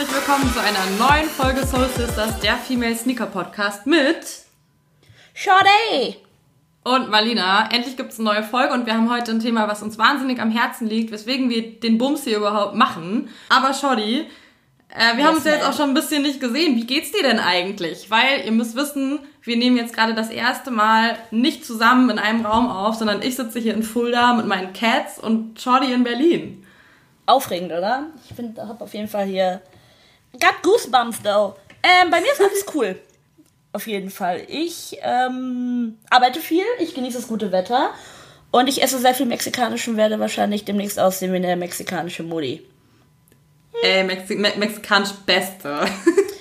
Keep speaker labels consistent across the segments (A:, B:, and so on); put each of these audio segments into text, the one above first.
A: herzlich willkommen zu einer neuen Folge Soul Sisters, der Female Sneaker Podcast mit
B: Shorty
A: und Marlina. Endlich gibt es eine neue Folge und wir haben heute ein Thema, was uns wahnsinnig am Herzen liegt, weswegen wir den Bums hier überhaupt machen. Aber Shorty, äh, wir yes, haben uns ja jetzt auch schon ein bisschen nicht gesehen. Wie geht's dir denn eigentlich? Weil ihr müsst wissen, wir nehmen jetzt gerade das erste Mal nicht zusammen in einem Raum auf, sondern ich sitze hier in Fulda mit meinen Cats und Shorty in Berlin.
B: Aufregend, oder? Ich finde, habe auf jeden Fall hier got goosebumps though. Ähm, bei mir ist alles cool. Auf jeden Fall. Ich ähm, arbeite viel, ich genieße das gute Wetter und ich esse sehr viel mexikanisch und werde wahrscheinlich demnächst aussehen wie eine mexikanische Mutti.
A: Ey, Mexi Me mexikanisch Beste.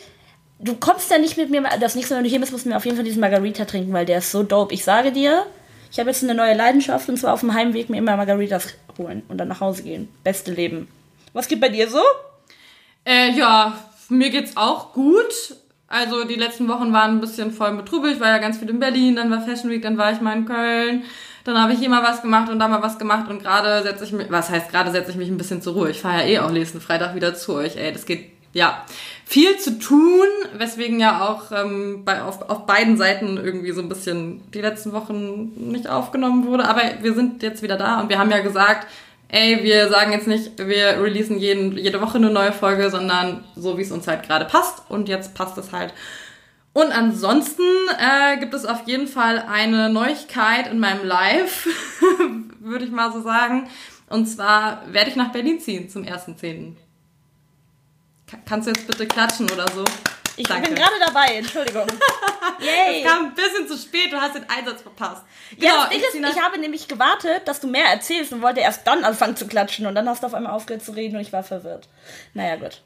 B: du kommst ja nicht mit mir, das nächste Mal, wenn du hier bist, musst du mir auf jeden Fall diesen Margarita trinken, weil der ist so dope. Ich sage dir, ich habe jetzt eine neue Leidenschaft und zwar auf dem Heimweg mir immer Margaritas holen und dann nach Hause gehen. Beste Leben. Was geht bei dir so?
A: Äh, ja, mir geht's auch gut. Also die letzten Wochen waren ein bisschen voll mit Trubel. Ich war ja ganz viel in Berlin, dann war Fashion Week, dann war ich mal in Köln. Dann habe ich hier mal was gemacht und da mal was gemacht und gerade setze ich mich, was heißt gerade setze ich mich ein bisschen zur Ruhe. Ich fahre ja eh auch nächsten Freitag wieder zu euch. Ey, das geht ja viel zu tun, weswegen ja auch ähm, bei, auf, auf beiden Seiten irgendwie so ein bisschen die letzten Wochen nicht aufgenommen wurde. Aber wir sind jetzt wieder da und wir haben ja gesagt, ey, wir sagen jetzt nicht, wir releasen jeden, jede Woche eine neue Folge, sondern so, wie es uns halt gerade passt. Und jetzt passt es halt. Und ansonsten äh, gibt es auf jeden Fall eine Neuigkeit in meinem Live, würde ich mal so sagen. Und zwar werde ich nach Berlin ziehen zum 1.10. Kannst du jetzt bitte klatschen oder so?
B: Ich Danke. bin gerade dabei, Entschuldigung.
A: Yay. Es kam ein bisschen zu spät, du hast den Einsatz verpasst.
B: Genau, ja, das Ding ist, ich habe nämlich gewartet, dass du mehr erzählst und wollte erst dann anfangen zu klatschen und dann hast du auf einmal aufgehört zu reden und ich war verwirrt. Naja, gut.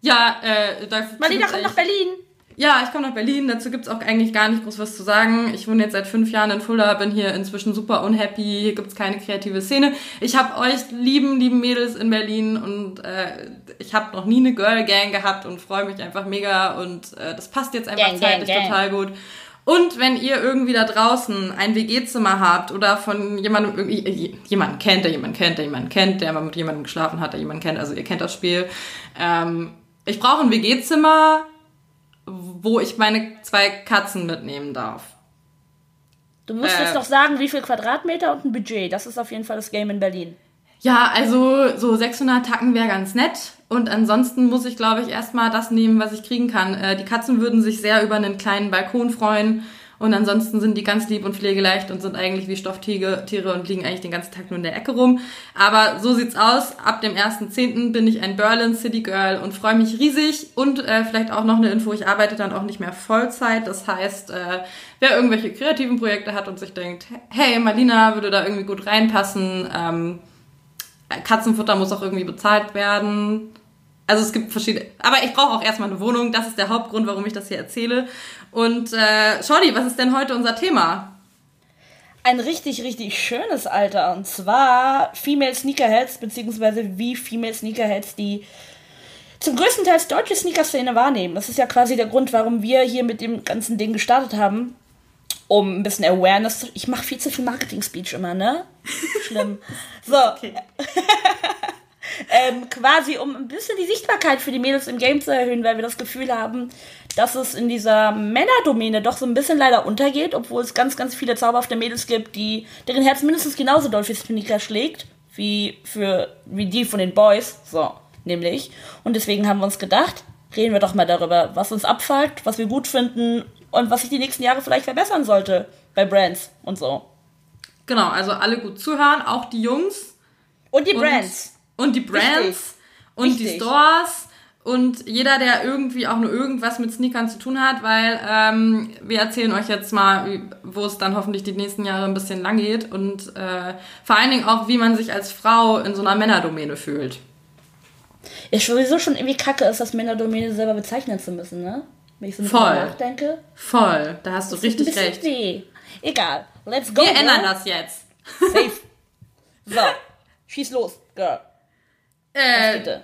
A: Ja, äh, da
B: Marlina kommt nach Berlin.
A: Ja, ich komme nach Berlin. Dazu gibt's auch eigentlich gar nicht groß was zu sagen. Ich wohne jetzt seit fünf Jahren in Fulda, bin hier inzwischen super unhappy. Hier gibt's keine kreative Szene. Ich habe euch lieben, lieben Mädels in Berlin und äh, ich habe noch nie eine Girl Gang gehabt und freue mich einfach mega und äh, das passt jetzt einfach gang, zeitlich gang, gang. total gut. Und wenn ihr irgendwie da draußen ein WG-Zimmer habt oder von jemandem irgendwie jemanden kennt, der jemanden kennt, der jemanden kennt, der mal mit jemandem geschlafen hat, der jemanden kennt, also ihr kennt das Spiel. Ähm, ich brauche ein WG-Zimmer wo ich meine zwei Katzen mitnehmen darf.
B: Du musst äh, jetzt noch sagen, wie viel Quadratmeter und ein Budget. Das ist auf jeden Fall das Game in Berlin.
A: Ja, also so 600 Tacken wäre ganz nett. Und ansonsten muss ich, glaube ich, erstmal das nehmen, was ich kriegen kann. Äh, die Katzen würden sich sehr über einen kleinen Balkon freuen. Und ansonsten sind die ganz lieb und pflegeleicht und sind eigentlich wie Stofftiere Tiere und liegen eigentlich den ganzen Tag nur in der Ecke rum. Aber so sieht's aus. Ab dem 1.10. bin ich ein Berlin City Girl und freue mich riesig. Und äh, vielleicht auch noch eine Info, ich arbeite dann auch nicht mehr Vollzeit. Das heißt, äh, wer irgendwelche kreativen Projekte hat und sich denkt, hey, Marlina würde da irgendwie gut reinpassen, ähm, Katzenfutter muss auch irgendwie bezahlt werden also es gibt verschiedene. Aber ich brauche auch erstmal eine Wohnung. Das ist der Hauptgrund, warum ich das hier erzähle. Und äh, Shorty, was ist denn heute unser Thema?
B: Ein richtig, richtig schönes Alter. Und zwar Female Sneakerheads, beziehungsweise wie Female Sneakerheads die zum größten Teil deutsche Sneaker-Szene wahrnehmen. Das ist ja quasi der Grund, warum wir hier mit dem ganzen Ding gestartet haben. Um ein bisschen Awareness. Ich mache viel zu viel Marketing-Speech immer, ne? Schlimm. So. Ähm, quasi um ein bisschen die Sichtbarkeit für die Mädels im Game zu erhöhen, weil wir das Gefühl haben, dass es in dieser Männerdomäne doch so ein bisschen leider untergeht, obwohl es ganz, ganz viele zauberhafte Mädels gibt, die, deren Herz mindestens genauso doll für Sneaker schlägt, wie für, wie die von den Boys, so, nämlich. Und deswegen haben wir uns gedacht, reden wir doch mal darüber, was uns abfuckt, was wir gut finden und was sich die nächsten Jahre vielleicht verbessern sollte bei Brands und so.
A: Genau, also alle gut zuhören, auch die Jungs.
B: Und die Brands.
A: Und die Brands Richtig. und Richtig. die Stores und jeder, der irgendwie auch nur irgendwas mit Sneakern zu tun hat, weil ähm, wir erzählen euch jetzt mal, wo es dann hoffentlich die nächsten Jahre ein bisschen lang geht und äh, vor allen Dingen auch, wie man sich als Frau in so einer Männerdomäne fühlt.
B: Ja, sowieso schon irgendwie kacke ist, das Männerdomäne selber bezeichnen zu müssen, ne? Wenn ich so Voll. nachdenke.
A: Voll, da hast du das richtig recht.
B: Weh. Egal, let's go.
A: Wir ändern ne? das jetzt.
B: Safe. So, schieß los, Girl.
A: Äh,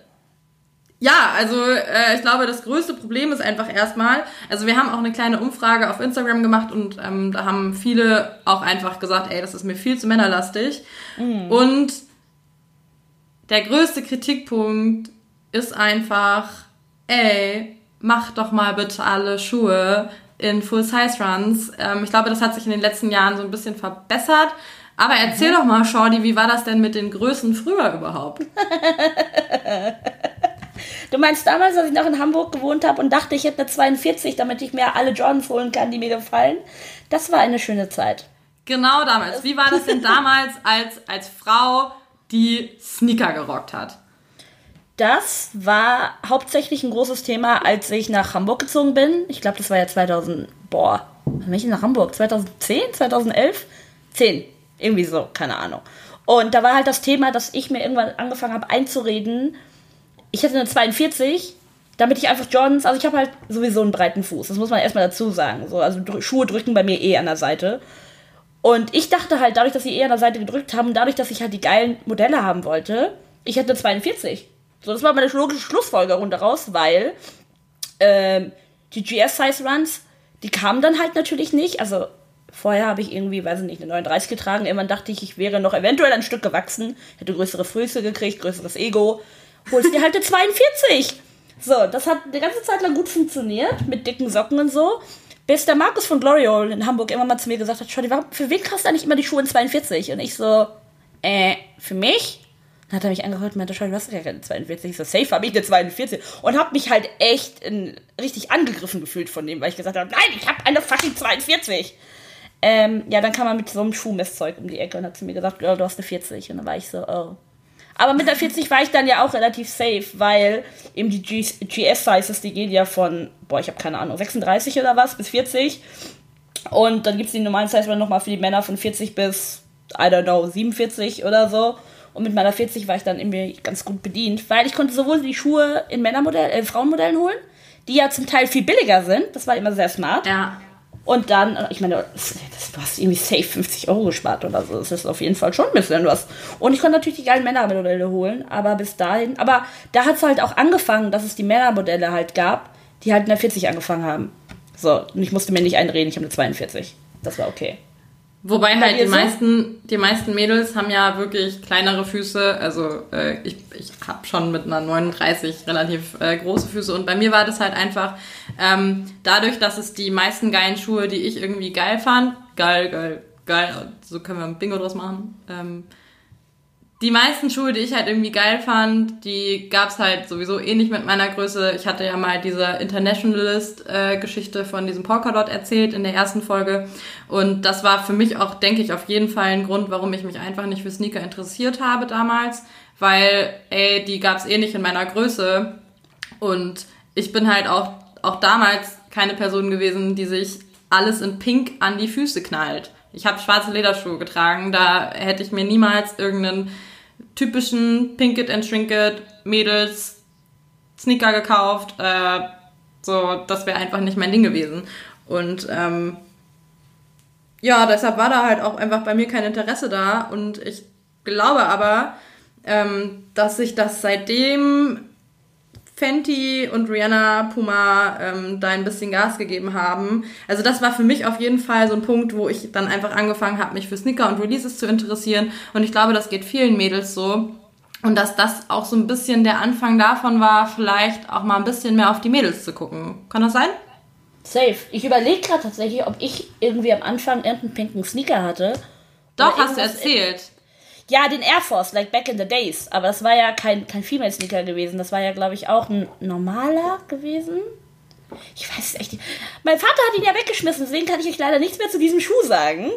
A: ja, also äh, ich glaube, das größte Problem ist einfach erstmal, also wir haben auch eine kleine Umfrage auf Instagram gemacht und ähm, da haben viele auch einfach gesagt, ey, das ist mir viel zu männerlastig. Mhm. Und der größte Kritikpunkt ist einfach, ey, mach doch mal bitte alle Schuhe in Full-Size-Runs. Ähm, ich glaube, das hat sich in den letzten Jahren so ein bisschen verbessert. Aber erzähl mhm. doch mal, Shorty, wie war das denn mit den Größen früher überhaupt?
B: du meinst damals, als ich noch in Hamburg gewohnt habe und dachte, ich hätte eine 42, damit ich mir alle Jordans holen kann, die mir gefallen? Das war eine schöne Zeit.
A: Genau damals. Wie war das denn damals als, als Frau, die Sneaker gerockt hat?
B: Das war hauptsächlich ein großes Thema, als ich nach Hamburg gezogen bin. Ich glaube, das war ja 2000, boah, wann bin ich nach Hamburg? 2010, 2011? 10, irgendwie so, keine Ahnung. Und da war halt das Thema, dass ich mir irgendwann angefangen habe einzureden, ich hätte eine 42, damit ich einfach Jordans, also ich habe halt sowieso einen breiten Fuß, das muss man erstmal dazu sagen. So, also Schuhe drücken bei mir eh an der Seite. Und ich dachte halt, dadurch, dass sie eh an der Seite gedrückt haben, dadurch, dass ich halt die geilen Modelle haben wollte, ich hätte eine 42. So, das war meine logische Schlussfolgerung daraus, weil ähm, die GS-Size-Runs, die kamen dann halt natürlich nicht. Also vorher habe ich irgendwie, weiß ich nicht, eine 39 getragen. Irgendwann dachte ich, ich wäre noch eventuell ein Stück gewachsen, hätte größere Füße gekriegt, größeres Ego. Holst dir halt eine 42. So, das hat die ganze Zeit lang gut funktioniert, mit dicken Socken und so. Bis der Markus von Gloriol in Hamburg immer mal zu mir gesagt hat, Schau, für wen kriegst du eigentlich immer die Schuhe in 42? Und ich so, äh, für mich? Dann hat er mich angehört und meinte, schau, du hast ja keine 42. Ich so, safe habe ich eine 42. Und habe mich halt echt in, richtig angegriffen gefühlt von dem, weil ich gesagt habe, nein, ich habe eine fucking 42. Ähm, ja, dann kam er mit so einem Schuhmesszeug um die Ecke und hat zu mir gesagt, Girl, du hast eine 40. Und dann war ich so, oh. Aber mit der 40 war ich dann ja auch relativ safe, weil eben die GS-Sizes, die gehen ja von, boah, ich habe keine Ahnung, 36 oder was bis 40. Und dann gibt es die normalen Size nochmal für die Männer von 40 bis, I don't know, 47 oder so. Und mit meiner 40 war ich dann irgendwie ganz gut bedient, weil ich konnte sowohl die Schuhe in Männermodell, äh, Frauenmodellen holen, die ja zum Teil viel billiger sind. Das war immer sehr smart.
A: Ja.
B: Und dann, ich meine, das, du hast irgendwie safe 50 Euro gespart oder so. Das ist auf jeden Fall schon ein bisschen was. Und ich konnte natürlich die geilen Männermodelle holen, aber bis dahin, aber da hat es halt auch angefangen, dass es die Männermodelle halt gab, die halt in der 40 angefangen haben. So, und ich musste mir nicht einreden, ich habe eine 42. Das war okay.
A: Wobei halt die so? meisten, die meisten Mädels haben ja wirklich kleinere Füße. Also äh, ich, ich habe schon mit einer 39 relativ äh, große Füße. Und bei mir war das halt einfach ähm, dadurch, dass es die meisten geilen Schuhe, die ich irgendwie geil fand, geil, geil, geil, so können wir ein Bingo draus machen, ähm, die meisten Schuhe, die ich halt irgendwie geil fand, die gab's halt sowieso eh nicht mit meiner Größe. Ich hatte ja mal diese Internationalist-Geschichte von diesem Polkadot erzählt in der ersten Folge. Und das war für mich auch, denke ich, auf jeden Fall ein Grund, warum ich mich einfach nicht für Sneaker interessiert habe damals. Weil, ey, die gab's eh nicht in meiner Größe. Und ich bin halt auch, auch damals keine Person gewesen, die sich alles in Pink an die Füße knallt. Ich habe schwarze Lederschuhe getragen, da hätte ich mir niemals irgendeinen typischen Pinkett and Trinket Mädels Sneaker gekauft. Äh, so, das wäre einfach nicht mein Ding gewesen. Und ähm, ja, deshalb war da halt auch einfach bei mir kein Interesse da. Und ich glaube aber, ähm, dass sich das seitdem Fenty und Rihanna Puma ähm, da ein bisschen Gas gegeben haben. Also das war für mich auf jeden Fall so ein Punkt, wo ich dann einfach angefangen habe, mich für Sneaker und Releases zu interessieren. Und ich glaube, das geht vielen Mädels so. Und dass das auch so ein bisschen der Anfang davon war, vielleicht auch mal ein bisschen mehr auf die Mädels zu gucken. Kann das sein?
B: Safe. Ich überlege gerade tatsächlich, ob ich irgendwie am Anfang irgendeinen pinken Sneaker hatte.
A: Doch, hast du erzählt.
B: Ja, den Air Force, like back in the days. Aber das war ja kein, kein Female Sneaker gewesen. Das war ja, glaube ich, auch ein normaler gewesen. Ich weiß es echt nicht. Mein Vater hat ihn ja weggeschmissen, deswegen kann ich euch leider nichts mehr zu diesem Schuh sagen.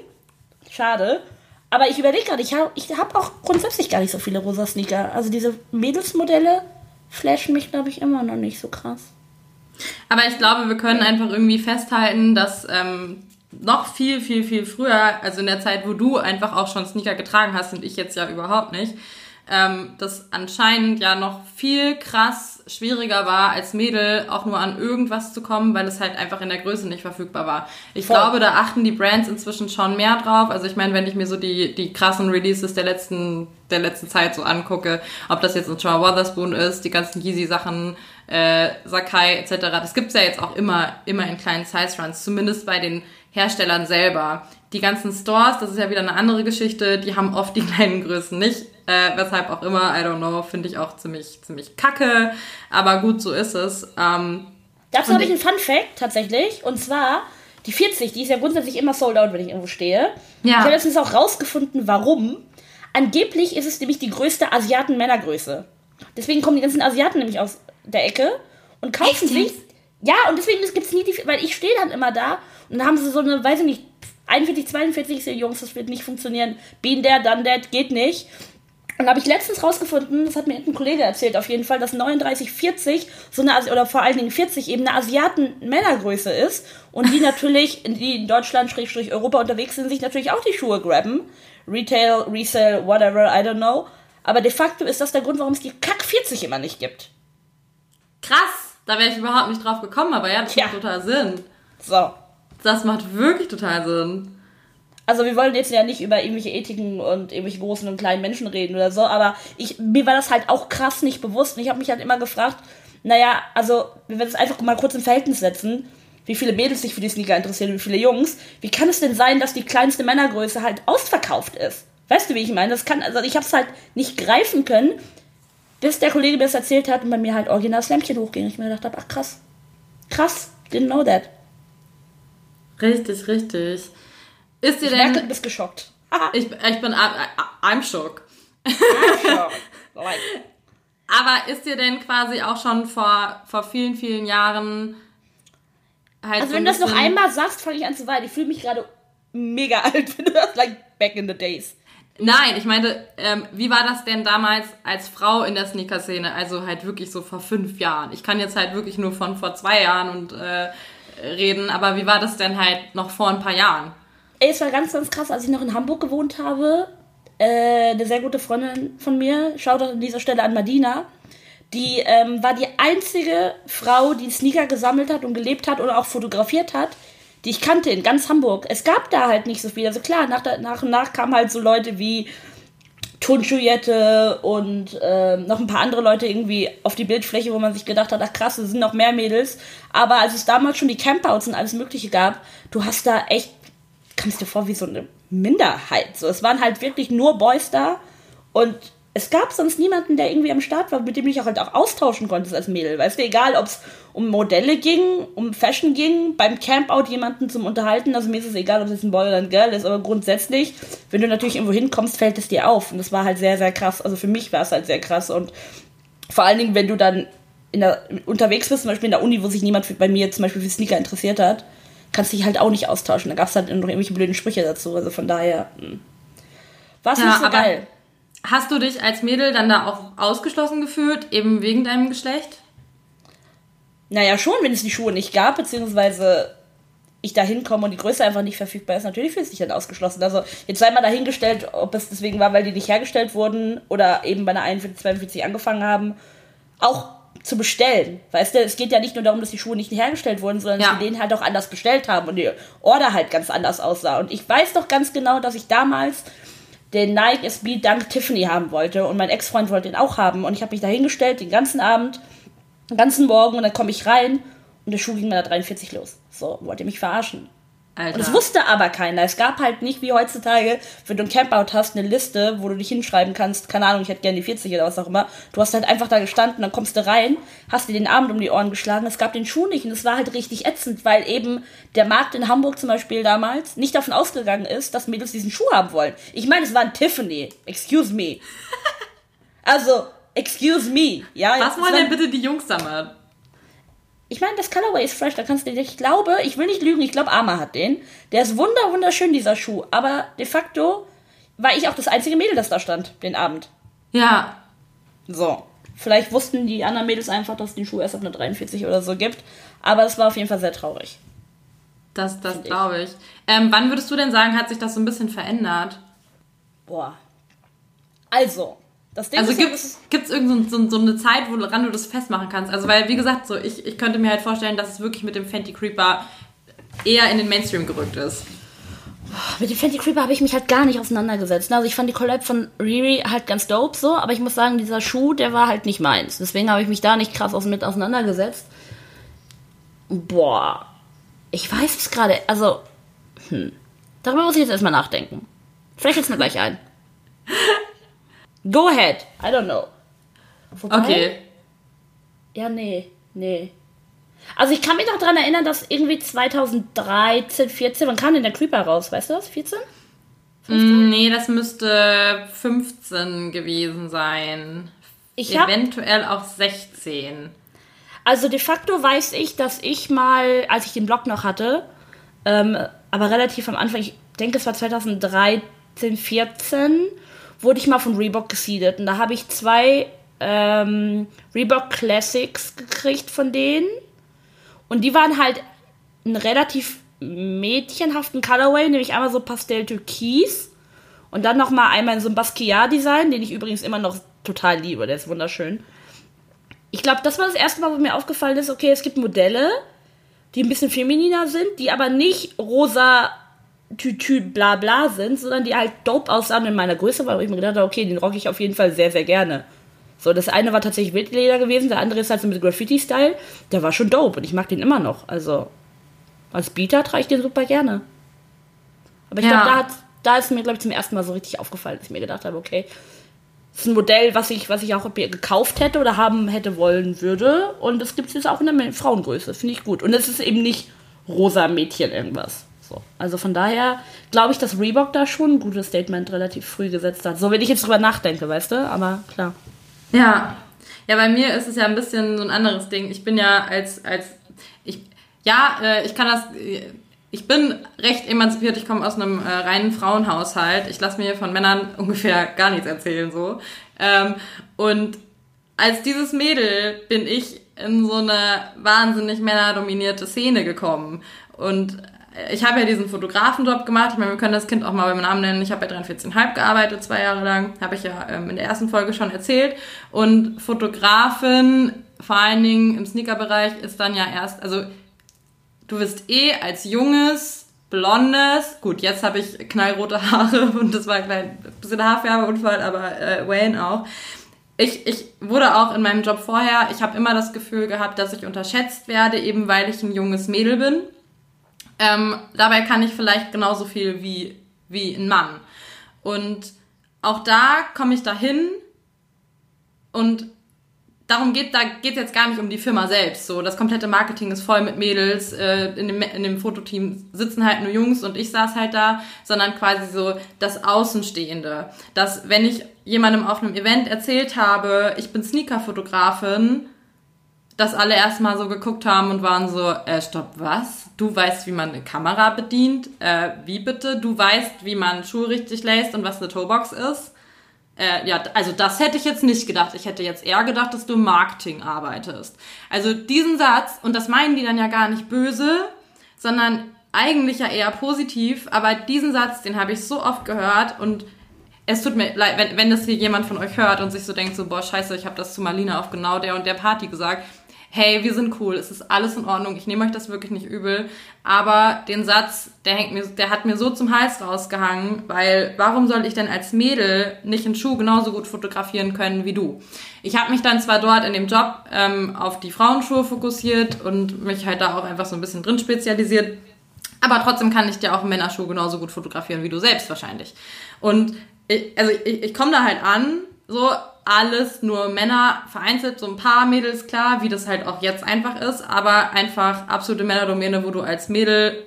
B: Schade. Aber ich überlege gerade, ich habe ich hab auch grundsätzlich gar nicht so viele rosa Sneaker. Also diese Mädelsmodelle flashen mich, glaube ich, immer noch nicht so krass.
A: Aber ich glaube, wir können einfach irgendwie festhalten, dass ähm, noch viel, viel, viel früher, also in der Zeit, wo du einfach auch schon Sneaker getragen hast und ich jetzt ja überhaupt nicht, ähm, das anscheinend ja noch viel krass schwieriger war, als Mädel auch nur an irgendwas zu kommen, weil es halt einfach in der Größe nicht verfügbar war. Ich Voll. glaube, da achten die Brands inzwischen schon mehr drauf. Also ich meine, wenn ich mir so die, die krassen Releases der letzten, der letzten Zeit so angucke, ob das jetzt ein Troy Wotherspoon ist, die ganzen Yeezy-Sachen, äh, Sakai etc., das gibt's ja jetzt auch immer, immer in kleinen Size-Runs, zumindest bei den Herstellern selber. die ganzen Stores, das ist ja wieder eine andere Geschichte, die haben oft die kleinen Größen nicht. Äh, weshalb auch immer, I don't know, finde ich auch ziemlich, ziemlich kacke. Aber gut, so ist es. Ähm,
B: Dazu habe ich einen Fun Fact tatsächlich. Und zwar, die 40, die ist ja grundsätzlich immer sold out, wenn ich irgendwo stehe. Ja. Ich habe letztens auch rausgefunden, warum. Angeblich ist es nämlich die größte Asiaten-Männergröße. Deswegen kommen die ganzen Asiaten nämlich aus der Ecke und kaufen Echt? sich. Ja, und deswegen gibt es nie die, weil ich stehe dann immer da und dann haben sie so eine, weiß ich nicht, 41, 42, ich sehe, Jungs, das wird nicht funktionieren. Been there, done that, geht nicht. Und habe ich letztens rausgefunden, das hat mir ein Kollege erzählt, auf jeden Fall, dass 39, 40, so eine, oder vor allen Dingen 40 eben eine Asiaten-Männergröße ist. Und die natürlich, die in Deutschland, Schrägstrich Europa unterwegs sind, sich natürlich auch die Schuhe grabben. Retail, Resale, whatever, I don't know. Aber de facto ist das der Grund, warum es die Kack 40 immer nicht gibt.
A: Krass, da wäre ich überhaupt nicht drauf gekommen, aber ja, das ja. macht total Sinn. So. Das macht wirklich total Sinn.
B: Also wir wollen jetzt ja nicht über irgendwelche Ethiken und irgendwelche großen und kleinen Menschen reden oder so, aber ich, mir war das halt auch krass nicht bewusst und ich habe mich halt immer gefragt, naja, also wenn wir das einfach mal kurz im Verhältnis setzen, wie viele Mädels sich für die Sneaker interessieren, wie viele Jungs, wie kann es denn sein, dass die kleinste Männergröße halt ausverkauft ist? Weißt du, wie ich meine? Das kann, also ich habe es halt nicht greifen können, bis der Kollege mir das erzählt hat und bei mir halt original das Lämpchen hochging. Ich mir gedacht habe, ach krass, krass, didn't know that.
A: Richtig, richtig.
B: Ist dir ich denn. Merke, du bist geschockt.
A: ich, ich bin. I'm shock. I'm shock. Aber ist dir denn quasi auch schon vor, vor vielen, vielen Jahren
B: halt. Also, so wenn du das noch einmal sagst, fange ich an zu weinen. Ich fühle mich gerade mega alt, wenn du das like back in the days.
A: Nein, ich meine, ähm, wie war das denn damals als Frau in der Sneaker-Szene? Also halt wirklich so vor fünf Jahren. Ich kann jetzt halt wirklich nur von vor zwei Jahren und äh, reden, aber wie war das denn halt noch vor ein paar Jahren?
B: Ey, es war ganz, ganz krass, als ich noch in Hamburg gewohnt habe. Äh, eine sehr gute Freundin von mir, schaut an dieser Stelle an Madina, die ähm, war die einzige Frau, die Sneaker gesammelt hat und gelebt hat oder auch fotografiert hat, die ich kannte in ganz Hamburg. Es gab da halt nicht so viel. Also klar, nach, nach und nach kamen halt so Leute wie Turnschuhjette und äh, noch ein paar andere Leute irgendwie auf die Bildfläche, wo man sich gedacht hat, ach krass, es sind noch mehr Mädels. Aber als es damals schon die Campouts und alles Mögliche gab, du hast da echt, kannst dir vor, wie so eine Minderheit. So, es waren halt wirklich nur Boys da und es gab sonst niemanden, der irgendwie am Start war, mit dem ich auch halt auch austauschen konnte als Mädel. Weißt du, egal ob es um Modelle ging, um Fashion ging, beim Campout jemanden zum Unterhalten. Also mir ist es egal, ob es ein Boy oder ein Girl ist, aber grundsätzlich, wenn du natürlich irgendwo hinkommst, fällt es dir auf. Und das war halt sehr, sehr krass. Also für mich war es halt sehr krass. Und vor allen Dingen, wenn du dann in der, unterwegs bist, zum Beispiel in der Uni, wo sich niemand für, bei mir zum Beispiel für Sneaker interessiert hat, kannst du dich halt auch nicht austauschen. Da gab es halt noch irgendwelche blöden Sprüche dazu. Also von daher hm. war es ja, nicht so geil.
A: Hast du dich als Mädel dann da auch ausgeschlossen gefühlt, eben wegen deinem Geschlecht?
B: Naja, schon, wenn es die Schuhe nicht gab, beziehungsweise ich da hinkomme und die Größe einfach nicht verfügbar ist, natürlich fühlt sich dann ausgeschlossen. Also jetzt sei mal dahingestellt, ob es deswegen war, weil die nicht hergestellt wurden oder eben bei einer 41, 42 angefangen haben, auch zu bestellen. Weißt du, es geht ja nicht nur darum, dass die Schuhe nicht hergestellt wurden, sondern ja. dass wir den halt auch anders bestellt haben und die Order halt ganz anders aussah. Und ich weiß doch ganz genau, dass ich damals den Nike SB Dunk Tiffany haben wollte und mein Ex-Freund wollte ihn auch haben und ich habe mich da hingestellt den ganzen Abend, den ganzen Morgen und dann komme ich rein und der Schuh ging mir da 43 los. So, wollte mich verarschen. Alter. Und es wusste aber keiner. Es gab halt nicht wie heutzutage, wenn du ein Campout hast, eine Liste, wo du dich hinschreiben kannst, keine Ahnung, ich hätte gerne die 40 oder was auch immer. Du hast halt einfach da gestanden, dann kommst du rein, hast dir den Abend um die Ohren geschlagen, es gab den Schuh nicht und es war halt richtig ätzend, weil eben der Markt in Hamburg zum Beispiel damals nicht davon ausgegangen ist, dass Mädels diesen Schuh haben wollen. Ich meine, es war ein Tiffany. Excuse me. also, excuse me. Ja,
A: was wollen denn bitte die Jungs damit?
B: Ich meine, das Colorway ist fresh, da kannst du, ich glaube, ich will nicht lügen, ich glaube, Arma hat den. Der ist wunder, wunderschön, dieser Schuh. Aber de facto war ich auch das einzige Mädel, das da stand, den Abend. Ja. So. Vielleicht wussten die anderen Mädels einfach, dass es den Schuh erst auf eine 43 oder so gibt. Aber es war auf jeden Fall sehr traurig.
A: Das, das glaube ich. Ähm, wann würdest du denn sagen, hat sich das so ein bisschen verändert?
B: Boah. Also,
A: also gibt es ja, irgend so, so, eine Zeit, woran du das festmachen kannst? Also weil, wie gesagt, so ich, ich könnte mir halt vorstellen, dass es wirklich mit dem Fenty Creeper eher in den Mainstream gerückt ist.
B: Mit dem Fenty Creeper habe ich mich halt gar nicht auseinandergesetzt. Also ich fand die Collab von Riri halt ganz dope so, aber ich muss sagen, dieser Schuh, der war halt nicht meins. Deswegen habe ich mich da nicht krass mit auseinandergesetzt. Boah, ich weiß es gerade, also, hm. Darüber muss ich jetzt erstmal nachdenken. Vielleicht jetzt mir gleich ein. Go ahead. I don't know. Wobei,
A: Okay.
B: Ja, nee. Nee. Also ich kann mich noch daran erinnern, dass irgendwie 2013, 14, wann kam denn der Creeper raus? Weißt du das? 14?
A: Mm, Nee, das müsste 15 gewesen sein.
B: Ich
A: Eventuell auch 16.
B: also de facto weiß ich, dass ich mal, als ich den Blog noch hatte, ähm, aber relativ am Anfang, ich denke es war 2013, 14, wurde ich mal von Reebok geseedet. Und da habe ich zwei ähm, Reebok Classics gekriegt von denen. Und die waren halt einen relativ mädchenhaften Colorway, nämlich einmal so Pastell Türkis und dann nochmal einmal in so einem Basquiat-Design, den ich übrigens immer noch total liebe, der ist wunderschön. Ich glaube, das war das erste Mal, wo mir aufgefallen ist, okay, es gibt Modelle, die ein bisschen femininer sind, die aber nicht rosa Tütü bla bla sind, sondern die halt dope aussahen in meiner Größe, weil ich mir gedacht habe, okay, den rocke ich auf jeden Fall sehr, sehr gerne. So, das eine war tatsächlich Wildleder gewesen, der andere ist halt so mit Graffiti-Style. Der war schon dope und ich mag den immer noch. Also, als Beater trage ich den super gerne. Aber ich
A: Ja.
B: glaube, da, hat- da ist mir, glaube ich, zum ersten Mal so richtig aufgefallen, dass ich mir gedacht habe, okay, das ist ein Modell, was ich, was ich auch gekauft hätte oder haben hätte wollen würde. Und das gibt es jetzt auch in der Frauengröße. Finde ich gut. Und es ist eben nicht rosa Mädchen irgendwas. So. Also von daher glaube ich, dass Reebok da schon ein gutes Statement relativ früh gesetzt hat. So, wenn ich jetzt drüber nachdenke, weißt du? Aber klar.
A: Ja. Ja, bei mir ist es ja ein bisschen so ein anderes Ding. Ich bin ja als, als, ich, ja, äh, ich kann das, äh, ich bin recht emanzipiert. Ich komme aus einem äh, reinen Frauenhaushalt. Ich lasse mir von Männern ungefähr gar nichts erzählen, so. Ähm, und als dieses Mädel bin ich in so eine wahnsinnig männerdominierte Szene gekommen. Und ich habe ja diesen Fotografenjob gemacht. Ich meine, wir können das Kind auch mal beim Namen nennen. Ich habe bei 43,5 gearbeitet, zwei Jahre lang. Habe ich ja ähm, in der ersten Folge schon erzählt. Und Fotografin, vor allen Dingen im Sneaker-Bereich, ist dann ja erst, also du wirst eh als junges, blondes, gut, jetzt habe ich knallrote Haare und das war ein klein bisschen Haarfärbeunfall, aber äh, Wayne auch. Ich, ich wurde auch in meinem Job vorher, ich habe immer das Gefühl gehabt, dass ich unterschätzt werde, eben weil ich ein junges Mädel bin. Ähm, dabei kann ich vielleicht genauso viel wie, wie ein Mann. Und auch da komme ich dahin und darum geht da geht jetzt gar nicht um die Firma selbst. So das komplette Marketing ist voll mit Mädels. Äh, in, dem, in dem Fototeam sitzen halt nur Jungs und ich saß halt da, sondern quasi so das Außenstehende. Dass wenn ich jemandem auf einem Event erzählt habe, ich bin Sneaker-Fotografin, dass alle erstmal so geguckt haben und waren so, äh, stopp, was? Du weißt, wie man eine Kamera bedient? Äh, wie bitte? Du weißt, wie man Schuhe richtig lässt und was eine Toebox ist? Äh, ja, also das hätte ich jetzt nicht gedacht. Ich hätte jetzt eher gedacht, dass du im Marketing arbeitest. Also diesen Satz, und das meinen die dann ja gar nicht böse, sondern eigentlich ja eher positiv, aber diesen Satz, den habe ich so oft gehört und es tut mir leid, wenn, wenn das hier jemand von euch hört und sich so denkt, so, boah, scheiße, ich habe das zu Marlina auf genau der und der Party gesagt. Hey, wir sind cool, es ist alles in Ordnung, ich nehme euch das wirklich nicht übel. Aber den Satz, der hängt mir, der hat mir so zum Hals rausgehangen, weil warum soll ich denn als Mädel nicht einen Schuh genauso gut fotografieren können wie du? Ich habe mich dann zwar dort in dem Job ähm, auf die Frauenschuhe fokussiert und mich halt da auch einfach so ein bisschen drin spezialisiert. Aber trotzdem kann ich dir auch einen Männerschuh genauso gut fotografieren wie du selbst wahrscheinlich. Und ich, also ich, ich komme da halt an, so alles nur Männer, vereinzelt so ein paar Mädels, klar, wie das halt auch jetzt einfach ist, aber einfach absolute Männerdomäne, wo du als Mädel,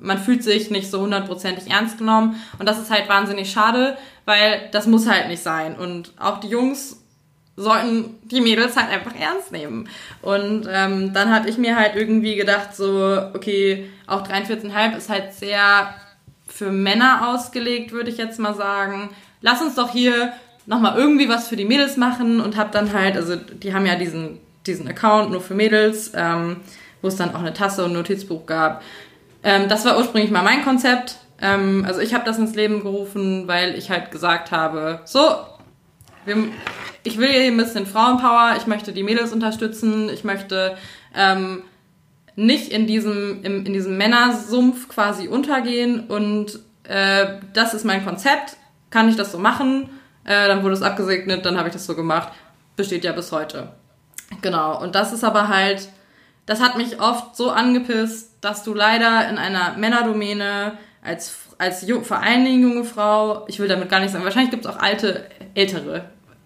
A: man fühlt sich nicht so hundertprozentig ernst genommen und das ist halt wahnsinnig schade, weil das muss halt nicht sein und auch die Jungs sollten die Mädels halt einfach ernst nehmen. Und ähm, dann hatte ich mir halt irgendwie gedacht, so, okay, auch 43,5 ist halt sehr für Männer ausgelegt, würde ich jetzt mal sagen. Lass uns doch hier nochmal irgendwie was für die Mädels machen und hab dann halt, also die haben ja diesen, diesen Account nur für Mädels, ähm, wo es dann auch eine Tasse und ein Notizbuch gab. Ähm, das war ursprünglich mal mein Konzept. Ähm, also ich habe das ins Leben gerufen, weil ich halt gesagt habe, so, wir, ich will hier ein bisschen Frauenpower, ich möchte die Mädels unterstützen, ich möchte ähm, nicht in diesem, im, in diesem Männersumpf quasi untergehen und äh, das ist mein Konzept, kann ich das so machen? Äh, dann wurde es abgesegnet, dann habe ich das so gemacht, besteht ja bis heute. Genau, und das ist aber halt, das hat mich oft so angepisst, dass du leider in einer Männerdomäne als, als vor allen Dingen junge Frau, ich will damit gar nicht sagen, wahrscheinlich gibt es auch alte, ältere,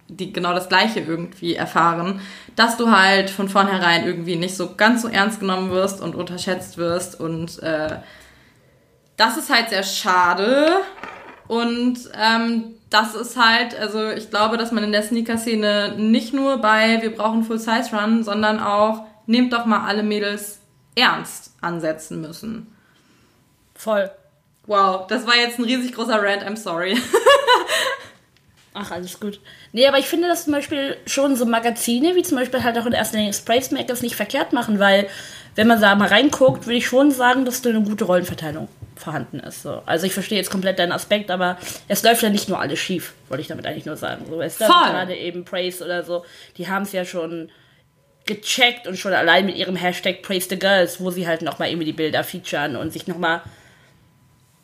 A: die genau das Gleiche irgendwie erfahren, dass du halt von vornherein irgendwie nicht so ganz so ernst genommen wirst und unterschätzt wirst und äh, das ist halt sehr schade und ähm, das ist halt, also ich glaube, dass man in der Sneaker-Szene nicht nur bei wir brauchen Full-Size-Run, sondern auch nehmt doch mal alle Mädels ernst ansetzen müssen.
B: Voll.
A: Wow, das war jetzt ein riesig großer Rant, I'm sorry.
B: Ach, alles gut. Nee, aber ich finde, dass zum Beispiel schon so Magazine, wie zum Beispiel halt auch in erster Linie Sprays Makers nicht verkehrt machen, weil, wenn man da mal reinguckt, würde ich schon sagen, dass da eine gute Rollenverteilung vorhanden ist. So. Also ich verstehe jetzt komplett deinen Aspekt, aber es läuft ja nicht nur alles schief, wollte ich damit eigentlich nur sagen. So, es
A: Voll.
B: gerade eben Praise oder so, die haben es ja schon gecheckt und schon allein mit ihrem Hashtag Praise the Girls, wo sie halt nochmal irgendwie die Bilder featuren und sich nochmal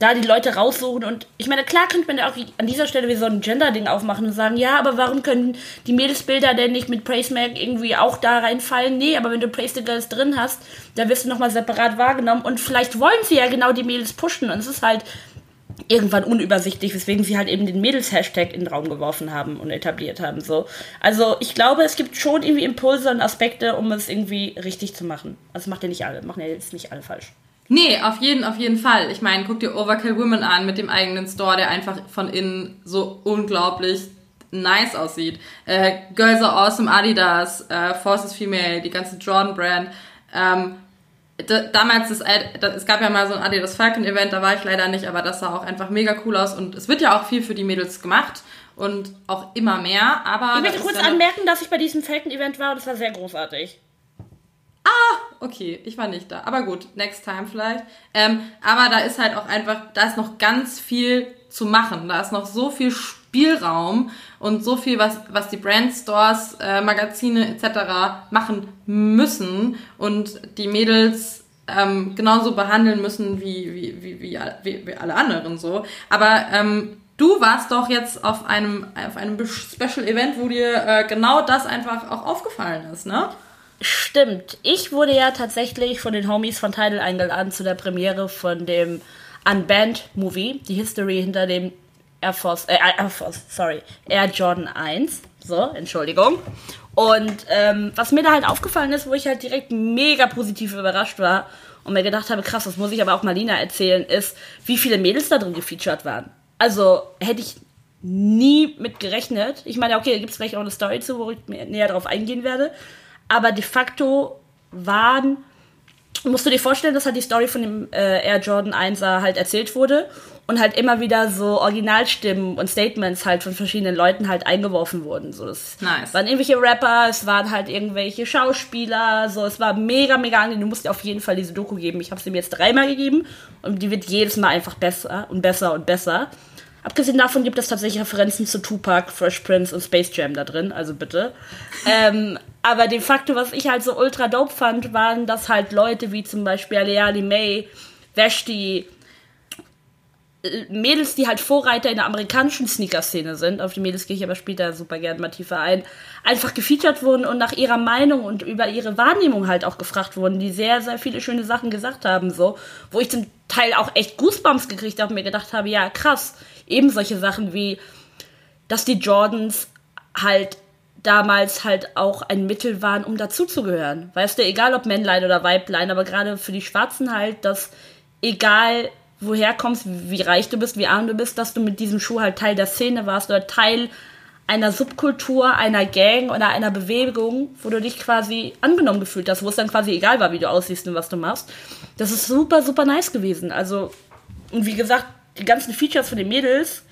B: da die Leute raussuchen und ich meine, klar könnte man ja auch an dieser Stelle wie so ein Gender-Ding aufmachen und sagen, ja, aber warum können die Mädelsbilder denn nicht mit Praise Mag irgendwie auch da reinfallen? Nee, aber wenn du Praise the Girls drin hast, da wirst du nochmal separat wahrgenommen und vielleicht wollen sie ja genau die Mädels pushen und es ist halt irgendwann unübersichtlich, weswegen sie halt eben den Mädels-Hashtag in den Raum geworfen haben und etabliert haben. So. Also ich glaube, es gibt schon irgendwie Impulse und Aspekte, um es irgendwie richtig zu machen. Also macht ja nicht alle, machen ja jetzt nicht alle falsch.
A: Nee, auf jeden, auf jeden Fall. Ich meine, guck dir Overkill Women an mit dem eigenen Store, der einfach von innen so unglaublich nice aussieht. Äh, Girls Are Awesome Adidas, äh, Forces Female, die ganze Jordan Brand. Ähm, da, damals, das, Ad- da, es gab ja mal so ein Adidas Falcon Event, da war ich leider nicht, aber das sah auch einfach mega cool aus und es wird ja auch viel für die Mädels gemacht und auch immer mehr, aber...
B: Ich möchte kurz
A: ja
B: anmerken, dass ich bei diesem Falcon-Event war und es war sehr großartig.
A: Okay, ich war nicht da. Aber gut, next time vielleicht. Ähm, aber da ist halt auch einfach, da ist noch ganz viel zu machen. Da ist noch so viel Spielraum und so viel, was, was die Brandstores, äh, Magazine etc. machen müssen und die Mädels ähm, genauso behandeln müssen wie, wie, wie, wie, wie, wie alle anderen so. Aber ähm, du warst doch jetzt auf einem, auf einem Special Event, wo dir äh, genau das einfach auch aufgefallen ist, ne?
B: Stimmt. Ich wurde ja tatsächlich von den Homies von Tidal eingeladen zu der Premiere von dem Unbanned Movie, die History hinter dem Air Force, äh, Air Force, sorry, Air Jordan 1. So, Entschuldigung. Und ähm, was mir da halt aufgefallen ist, wo ich halt direkt mega positiv überrascht war und mir gedacht habe, krass, das muss ich aber auch Marlina erzählen, ist, wie viele Mädels da drin gefeatured waren. Also hätte ich nie mit gerechnet. Ich meine, okay, da gibt es vielleicht auch eine Story zu, wo ich näher drauf eingehen werde. Aber de facto waren, musst du dir vorstellen, dass halt die Story von dem äh, Air Jordan 1er halt erzählt wurde und halt immer wieder so Originalstimmen und Statements halt von verschiedenen Leuten halt eingeworfen wurden. So, das
A: Nice.
B: waren irgendwelche Rapper, es waren halt irgendwelche Schauspieler, so, es war mega, mega angenehm. Du musst dir auf jeden Fall diese Doku geben. Ich habe sie mir jetzt dreimal gegeben und die wird jedes Mal einfach besser und besser und besser. Abgesehen davon gibt es tatsächlich Referenzen zu Tupac, Fresh Prince und Space Jam da drin, also bitte. ähm, aber de facto, was ich halt so ultra dope fand, waren das halt Leute wie zum Beispiel Aleali May, Vashti, äh, Mädels, die halt Vorreiter in der amerikanischen Sneaker-Szene sind, auf die Mädels gehe ich aber später super gerne mal tiefer ein, einfach gefeatured wurden und nach ihrer Meinung und über ihre Wahrnehmung halt auch gefragt wurden, die sehr, sehr viele schöne Sachen gesagt haben, so, wo ich zum Teil auch echt Goosebumps gekriegt habe und mir gedacht habe, ja, krass, eben solche Sachen wie, dass die Jordans halt damals halt auch ein Mittel waren, um dazuzugehören. Weißt du, egal ob Männlein oder Weiblein, aber gerade für die Schwarzen halt, dass egal woher kommst, wie reich du bist, wie arm du bist, dass du mit diesem Schuh halt Teil der Szene warst oder Teil einer Subkultur, einer Gang oder einer Bewegung, wo du dich quasi angenommen gefühlt hast, wo es dann quasi egal war, wie du aussiehst und was du machst. Das ist super, super nice gewesen. Also, und wie gesagt, die ganzen Features von den Mädels,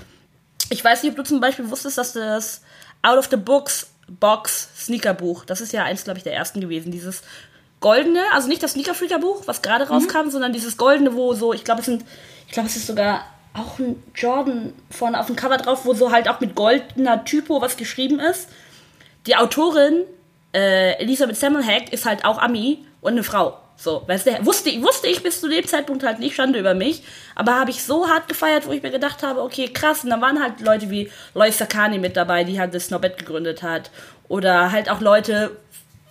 B: ich weiß nicht, ob du zum Beispiel wusstest, dass das Out of the Books Box Sneakerbuch, das ist ja eins, glaube ich, der ersten gewesen, dieses goldene, also nicht das Sneakerfreaker-Buch, was gerade rauskam, sondern dieses goldene, wo so, ich glaube, es sind, ich glaube, es ist sogar auch ein Jordan vorne auf dem Cover drauf, wo so halt auch mit goldener Typo was geschrieben ist. Die Autorin, äh, Elisabeth Semmelhack, ist halt auch Ami und eine Frau. So, weißt du, wusste, wusste ich bis zu dem Zeitpunkt halt nicht, Schande über mich, aber habe ich so hart gefeiert, wo ich mir gedacht habe, okay, krass, und dann waren halt Leute wie Lois Sakani mit dabei, die halt das Snobet gegründet hat, oder halt auch Leute,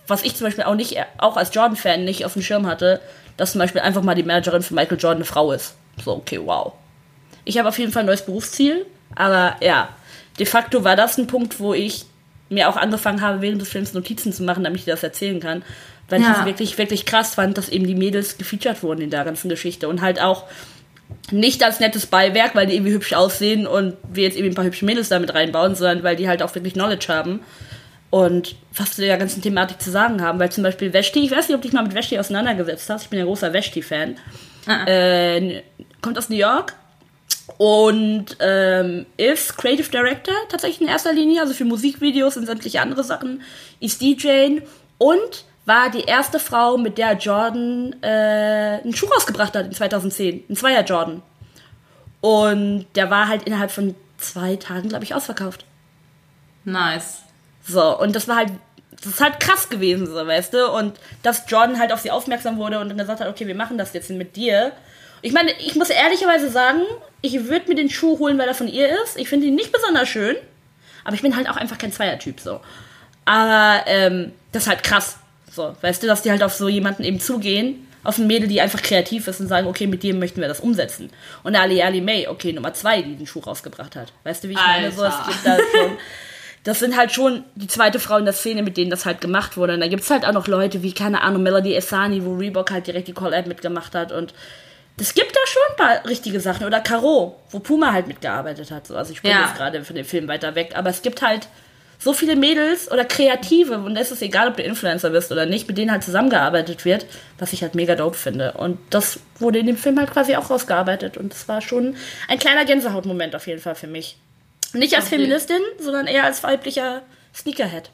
B: was ich zum Beispiel auch nicht, auch als Jordan-Fan nicht auf dem Schirm hatte, dass zum Beispiel einfach mal die Managerin von Michael Jordan eine Frau ist. So, okay, wow. Ich habe auf jeden Fall ein neues Berufsziel, aber ja, de facto war das ein Punkt, wo ich mir auch angefangen habe, während des Films Notizen zu machen, damit ich das erzählen kann. Weil ja. ich es wirklich, wirklich krass fand, dass eben die Mädels gefeatured wurden in der ganzen Geschichte und halt auch nicht als nettes Beiwerk, weil die irgendwie hübsch aussehen und wir jetzt irgendwie ein paar hübsche Mädels damit reinbauen, sondern weil die halt auch wirklich Knowledge haben und was zu der ganzen Thematik zu sagen haben. Weil zum Beispiel Veshti, ich weiß nicht, ob du dich mal mit Veshti auseinandergesetzt hast, ich bin ja großer Veshti-Fan, ah. äh, kommt aus New York und ähm, ist Creative Director tatsächlich in erster Linie, also für Musikvideos und sämtliche andere Sachen, ist DJ und war die erste Frau, mit der Jordan äh, einen Schuh rausgebracht hat in 2010. Ein Zweier Jordan. Und der war halt innerhalb von zwei Tagen, glaube ich, ausverkauft.
A: Nice.
B: So, und das war halt, das ist halt krass gewesen, so, weißt du? Und dass Jordan halt auf sie aufmerksam wurde und dann gesagt hat, okay, wir machen das jetzt mit dir. Ich meine, ich muss ehrlicherweise sagen, ich würde mir den Schuh holen, weil er von ihr ist. Ich finde ihn nicht besonders schön. Aber ich bin halt auch einfach kein Zweier-Typ, so. Aber, ähm, das ist halt krass. So, weißt du, dass die halt auf so jemanden eben zugehen, auf ein Mädel, die einfach kreativ ist und sagen, okay, mit dem möchten wir das umsetzen. Und Ali Ali May, okay, Nummer zwei, die den Schuh rausgebracht hat. Weißt du, wie ich Alter. meine? So, es gibt da schon. Das sind halt schon die zweite Frau in der Szene, mit denen das halt gemacht wurde. Und da gibt es halt auch noch Leute wie, keine Ahnung, Melody Esani, wo Reebok halt direkt die Call-App mitgemacht hat. Und es gibt da schon ein paar richtige Sachen. Oder Caro, wo Puma halt mitgearbeitet hat. So, also ich bin ja. jetzt gerade von dem Film weiter weg. Aber es gibt halt so viele Mädels oder Kreative, und es ist egal, ob du Influencer bist oder nicht, mit denen halt zusammengearbeitet wird, was ich halt mega dope finde. Und das wurde in dem Film halt quasi auch rausgearbeitet. Und das war schon ein kleiner Gänsehautmoment auf jeden Fall für mich. Nicht als okay. Feministin, sondern eher als weiblicher Sneakerhead.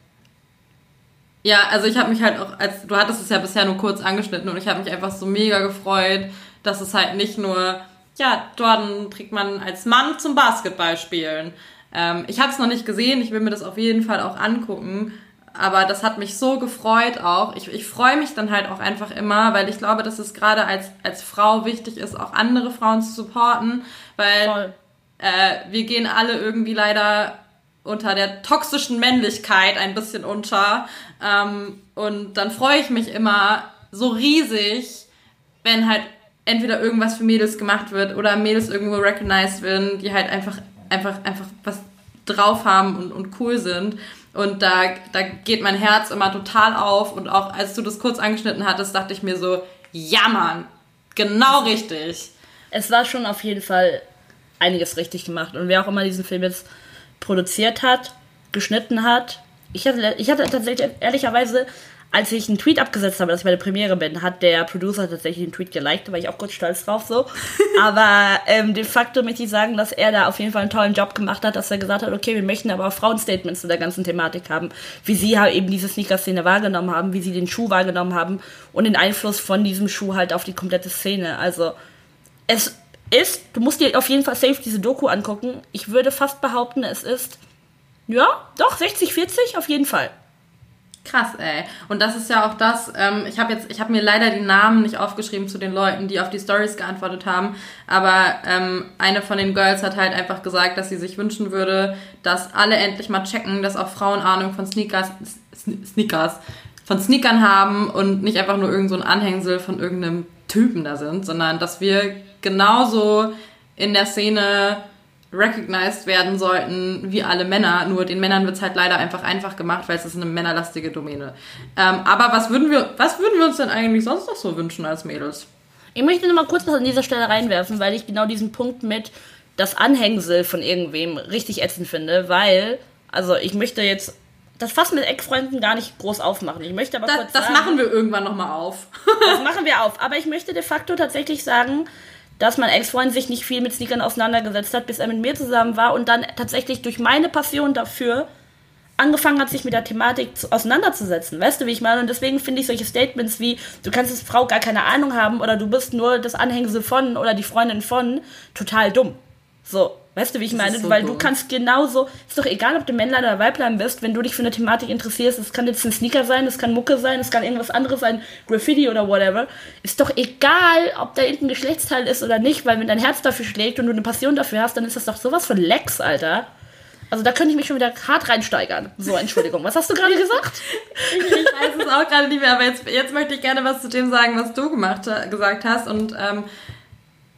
A: Ja, also ich habe mich halt auch, als du hattest es ja bisher nur kurz angeschnitten und ich habe mich einfach so mega gefreut, dass es halt nicht nur, ja, Jordan trägt man als Mann zum Basketball spielen, ähm, ich habe es noch nicht gesehen, ich will mir das auf jeden Fall auch angucken. Aber das hat mich so gefreut auch. Ich, ich freue mich dann halt auch einfach immer, weil ich glaube, dass es gerade als, als Frau wichtig ist, auch andere Frauen zu supporten. Weil äh, wir gehen alle irgendwie leider unter der toxischen Männlichkeit ein bisschen unter. Ähm, und dann freue ich mich immer so riesig, wenn halt entweder irgendwas für Mädels gemacht wird oder Mädels irgendwo recognized werden, die halt einfach einfach, einfach was drauf haben und, und cool sind. Und da, da geht mein Herz immer total auf. Und auch als du das kurz angeschnitten hattest, dachte ich mir so, ja Mann, genau richtig.
B: Es war schon auf jeden Fall einiges richtig gemacht. Und wer auch immer diesen Film jetzt produziert hat, geschnitten hat, ich hatte, ich hatte tatsächlich ehrlicherweise als ich einen Tweet abgesetzt habe, dass ich bei der Premiere bin, hat der Producer tatsächlich den Tweet geliked, da war ich auch kurz stolz drauf so. aber ähm, de facto möchte ich sagen, dass er da auf jeden Fall einen tollen Job gemacht hat, dass er gesagt hat, okay, wir möchten aber auch Frauenstatements zu der ganzen Thematik haben, wie sie halt eben diese Sneaker-Szene wahrgenommen haben, wie sie den Schuh wahrgenommen haben und den Einfluss von diesem Schuh halt auf die komplette Szene. Also es ist, du musst dir auf jeden Fall safe diese Doku angucken. Ich würde fast behaupten, es ist, ja, doch, 60-40 auf jeden Fall.
A: Krass, ey. Und das ist ja auch das, ähm, ich habe jetzt, ich habe mir leider die Namen nicht aufgeschrieben zu den Leuten, die auf die Stories geantwortet haben, aber ähm, eine von den Girls hat halt einfach gesagt, dass sie sich wünschen würde, dass alle endlich mal checken, dass auch Frauen Ahnung von Sneakers, Sneakers, von Sneakern haben und nicht einfach nur irgend so ein Anhängsel von irgendeinem Typen da sind, sondern dass wir genauso in der Szene recognized werden sollten wie alle Männer. Nur den Männern wird es halt leider einfach einfach gemacht, weil es ist eine männerlastige Domäne. Ähm, aber was würden, wir, was würden wir uns denn eigentlich sonst noch so wünschen als Mädels?
B: Ich möchte noch mal kurz was an dieser Stelle reinwerfen, weil ich genau diesen Punkt mit das Anhängsel von irgendwem richtig ätzend finde, weil, also ich möchte jetzt das Fass mit Eckfreunden gar nicht groß aufmachen. Ich möchte aber
A: das,
B: kurz
A: Das
B: sagen,
A: machen wir irgendwann nochmal auf.
B: das machen wir auf. Aber ich möchte de facto tatsächlich sagen, dass mein Ex-Freund sich nicht viel mit Sneakern auseinandergesetzt hat, bis er mit mir zusammen war und dann tatsächlich durch meine Passion dafür angefangen hat, sich mit der Thematik zu, auseinanderzusetzen. Weißt du, wie ich meine? Und deswegen finde ich solche Statements wie, du kannst als Frau gar keine Ahnung haben oder du bist nur das Anhängsel von oder die Freundin von, total dumm. So, weißt du, wie ich das meine? So Weil dumm. du kannst genauso, ist doch egal, ob du Männlein oder Weiblein bist, wenn du dich für eine Thematik interessierst, es kann jetzt ein Sneaker sein, es kann Mucke sein, es kann irgendwas anderes sein, Graffiti oder whatever, ist doch egal, ob da irgendein Geschlechtsteil ist oder nicht, weil wenn dein Herz dafür schlägt und du eine Passion dafür hast, dann ist das doch sowas von Lex, Alter. Also da könnte ich mich schon wieder hart reinsteigern. So, Entschuldigung. Was hast du gerade gesagt?
A: ich, ich, weiß es auch gerade nicht mehr, aber jetzt, jetzt möchte ich gerne was zu dem sagen, was du gemacht, gesagt hast. Und ähm,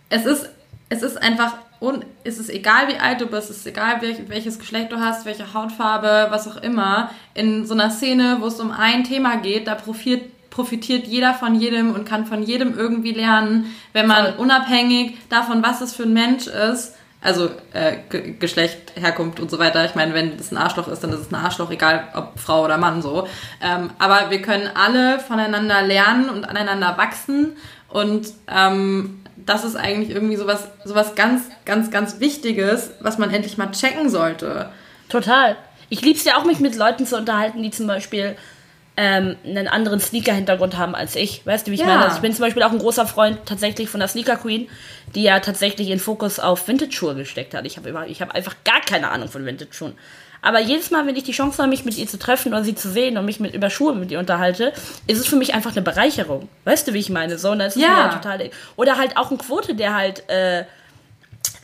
A: es ist es ist einfach, un, es ist egal wie alt du bist, es ist egal welch, welches Geschlecht du hast, welche Hautfarbe, was auch immer, in so einer Szene, wo es um ein Thema geht, da profitiert profitiert jeder von jedem und kann von jedem irgendwie lernen, wenn man Voll. unabhängig davon, was es für ein Mensch ist, also äh, Geschlecht, Herkunft und so weiter. Ich meine, wenn es ein Arschloch ist, dann ist es ein Arschloch, egal ob Frau oder Mann so. Ähm, aber wir können alle voneinander lernen und aneinander wachsen und ähm, das ist eigentlich irgendwie sowas, sowas ganz, ganz, ganz Wichtiges, was man endlich mal checken sollte.
B: Total. Ich lieb's ja auch, mich mit Leuten zu unterhalten, die zum Beispiel ähm, einen anderen Sneaker-Hintergrund haben als ich. Weißt du, wie ich ja. meine? Also ich bin zum Beispiel auch ein großer Freund tatsächlich von der Sneaker Queen, die ja tatsächlich ihren Fokus auf Vintage-Schuhe gesteckt hat. Ich habe hab einfach gar keine Ahnung von Vintage-Schuhen. Aber jedes Mal, wenn ich die Chance habe, mich mit ihr zu treffen oder sie zu sehen und mich mit über Schuhe mit ihr unterhalte, ist es für mich einfach eine Bereicherung. Weißt du, wie ich meine? So, und das ist ja. Halt total. Oder halt auch ein Quote, der halt äh,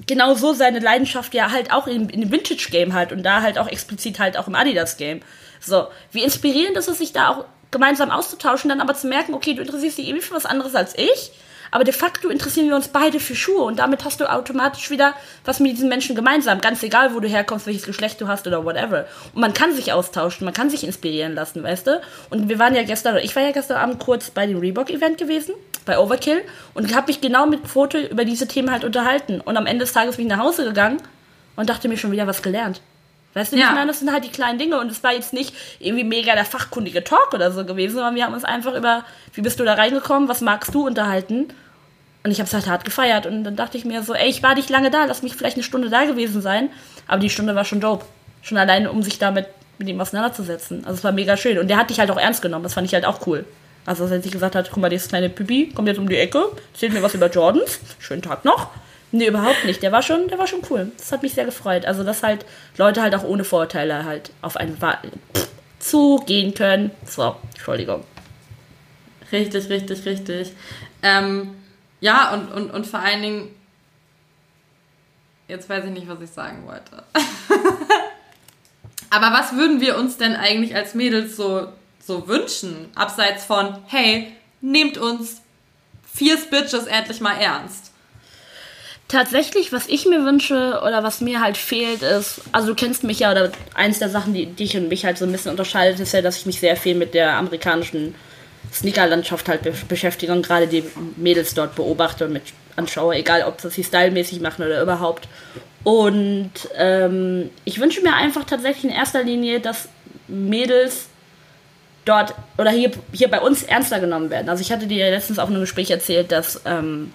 B: genau so seine Leidenschaft ja halt auch in, in dem Vintage-Game hat und da halt auch explizit halt auch im Adidas-Game. So, wie inspirierend ist es, sich da auch gemeinsam auszutauschen, dann aber zu merken, okay, du interessierst dich irgendwie für was anderes als ich, aber de facto interessieren wir uns beide für Schuhe und damit hast du automatisch wieder was mit diesen Menschen gemeinsam, ganz egal, wo du herkommst, welches Geschlecht du hast oder whatever. Und man kann sich austauschen, man kann sich inspirieren lassen, weißt du? Und wir waren ja gestern, ich war ja gestern Abend kurz bei dem Reebok-Event gewesen, bei Overkill, und habe mich genau mit Foto über diese Themen halt unterhalten. Und am Ende des Tages bin ich nach Hause gegangen und dachte mir schon wieder was gelernt. Weißt du, ja. ich meine, das sind halt die kleinen Dinge und es war jetzt nicht irgendwie mega der fachkundige Talk oder so gewesen, sondern wir haben uns einfach über, wie bist du da reingekommen, was magst du unterhalten. Und ich habe es halt hart gefeiert und dann dachte ich mir so, ey, ich war nicht lange da, lass mich vielleicht eine Stunde da gewesen sein, aber die Stunde war schon dope. Schon alleine, um sich damit mit ihm auseinanderzusetzen. Also es war mega schön und der hat dich halt auch ernst genommen, das fand ich halt auch cool. Also, als er sich gesagt hat, guck mal, dieses kleine Pipi kommt jetzt um die Ecke, erzählt mir was über Jordans, schönen Tag noch. Nee, überhaupt nicht. Der war schon, der war schon cool. Das hat mich sehr gefreut. Also, dass halt Leute halt auch ohne Vorurteile halt auf einen zugehen können. So, Entschuldigung.
A: Richtig, richtig, richtig. Ähm, ja, und, und, und vor allen Dingen, jetzt weiß ich nicht, was ich sagen wollte. Aber was würden wir uns denn eigentlich als Mädels so, so wünschen? Abseits von, hey, nehmt uns vier Bitches endlich mal ernst.
B: Tatsächlich, was ich mir wünsche oder was mir halt fehlt, ist, also du kennst mich ja, oder eins der Sachen, die dich und mich halt so ein bisschen unterscheidet, ist ja, dass ich mich sehr viel mit der amerikanischen Sneakerlandschaft halt be beschäftige und gerade die Mädels dort beobachte und mit anschaue, egal ob das sie stylmäßig machen oder überhaupt. Und ähm, ich wünsche mir einfach tatsächlich in erster Linie, dass Mädels dort oder hier, hier bei uns ernster genommen werden. Also ich hatte dir letztens auch in einem Gespräch erzählt, dass ähm,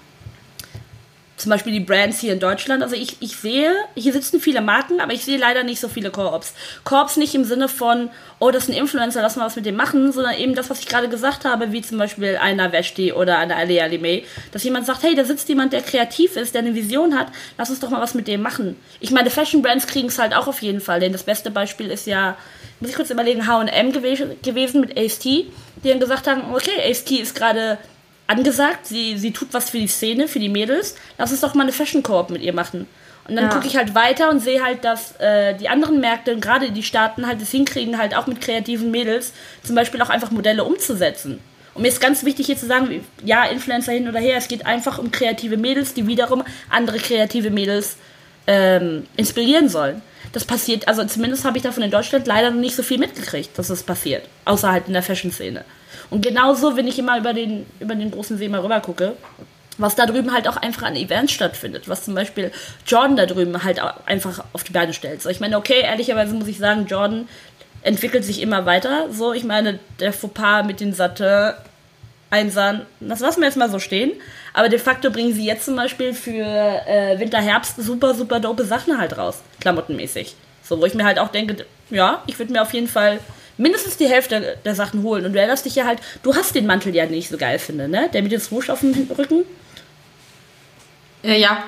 B: zum Beispiel die Brands hier in Deutschland. Also ich, ich sehe, hier sitzen viele Marken, aber ich sehe leider nicht so viele Koops. Koops nicht im Sinne von, oh, das ist ein Influencer, lass mal was mit dem machen, sondern eben das, was ich gerade gesagt habe, wie zum Beispiel einer Veshti oder einer Alea Lime, dass jemand sagt, hey, da sitzt jemand, der kreativ ist, der eine Vision hat, lass uns doch mal was mit dem machen. Ich meine, Fashion Brands kriegen es halt auch auf jeden Fall, denn das beste Beispiel ist ja, muss ich kurz überlegen, H&M gewesen mit Ace-T, die dann gesagt haben, okay, Ace-T ist gerade angesagt, sie, sie tut was für die Szene, für die Mädels, lass uns doch mal eine Fashion Coop mit ihr machen. Und dann ja. gucke ich halt weiter und sehe halt, dass äh, die anderen Märkte, gerade die Staaten, halt es hinkriegen, halt auch mit kreativen Mädels zum Beispiel auch einfach Modelle umzusetzen. Und mir ist ganz wichtig hier zu sagen, ja, Influencer hin oder her, es geht einfach um kreative Mädels, die wiederum andere kreative Mädels ähm, inspirieren sollen. Das passiert, also zumindest habe ich davon in Deutschland leider noch nicht so viel mitgekriegt, dass es das passiert. Außer halt in der Fashion-Szene. Und genauso, wenn ich immer über den, über den großen See mal rüber gucke, was da drüben halt auch einfach an Events stattfindet, was zum Beispiel Jordan da drüben halt einfach auf die Beine stellt. So, ich meine, okay, ehrlicherweise muss ich sagen, Jordan entwickelt sich immer weiter. So, ich meine, der Fauxpas mit den Satte Einsern, das lassen wir jetzt mal so stehen. Aber de facto bringen sie jetzt zum Beispiel für äh, Winter, Herbst super, super dope Sachen halt raus, klamottenmäßig. So, wo ich mir halt auch denke, ja, ich würde mir auf jeden Fall mindestens die Hälfte der Sachen holen. Und du erinnerst dich ja halt, du hast den Mantel ja nicht so geil finde, ne? Der mit dem Swoosh auf dem Rücken.
A: Ja, ja.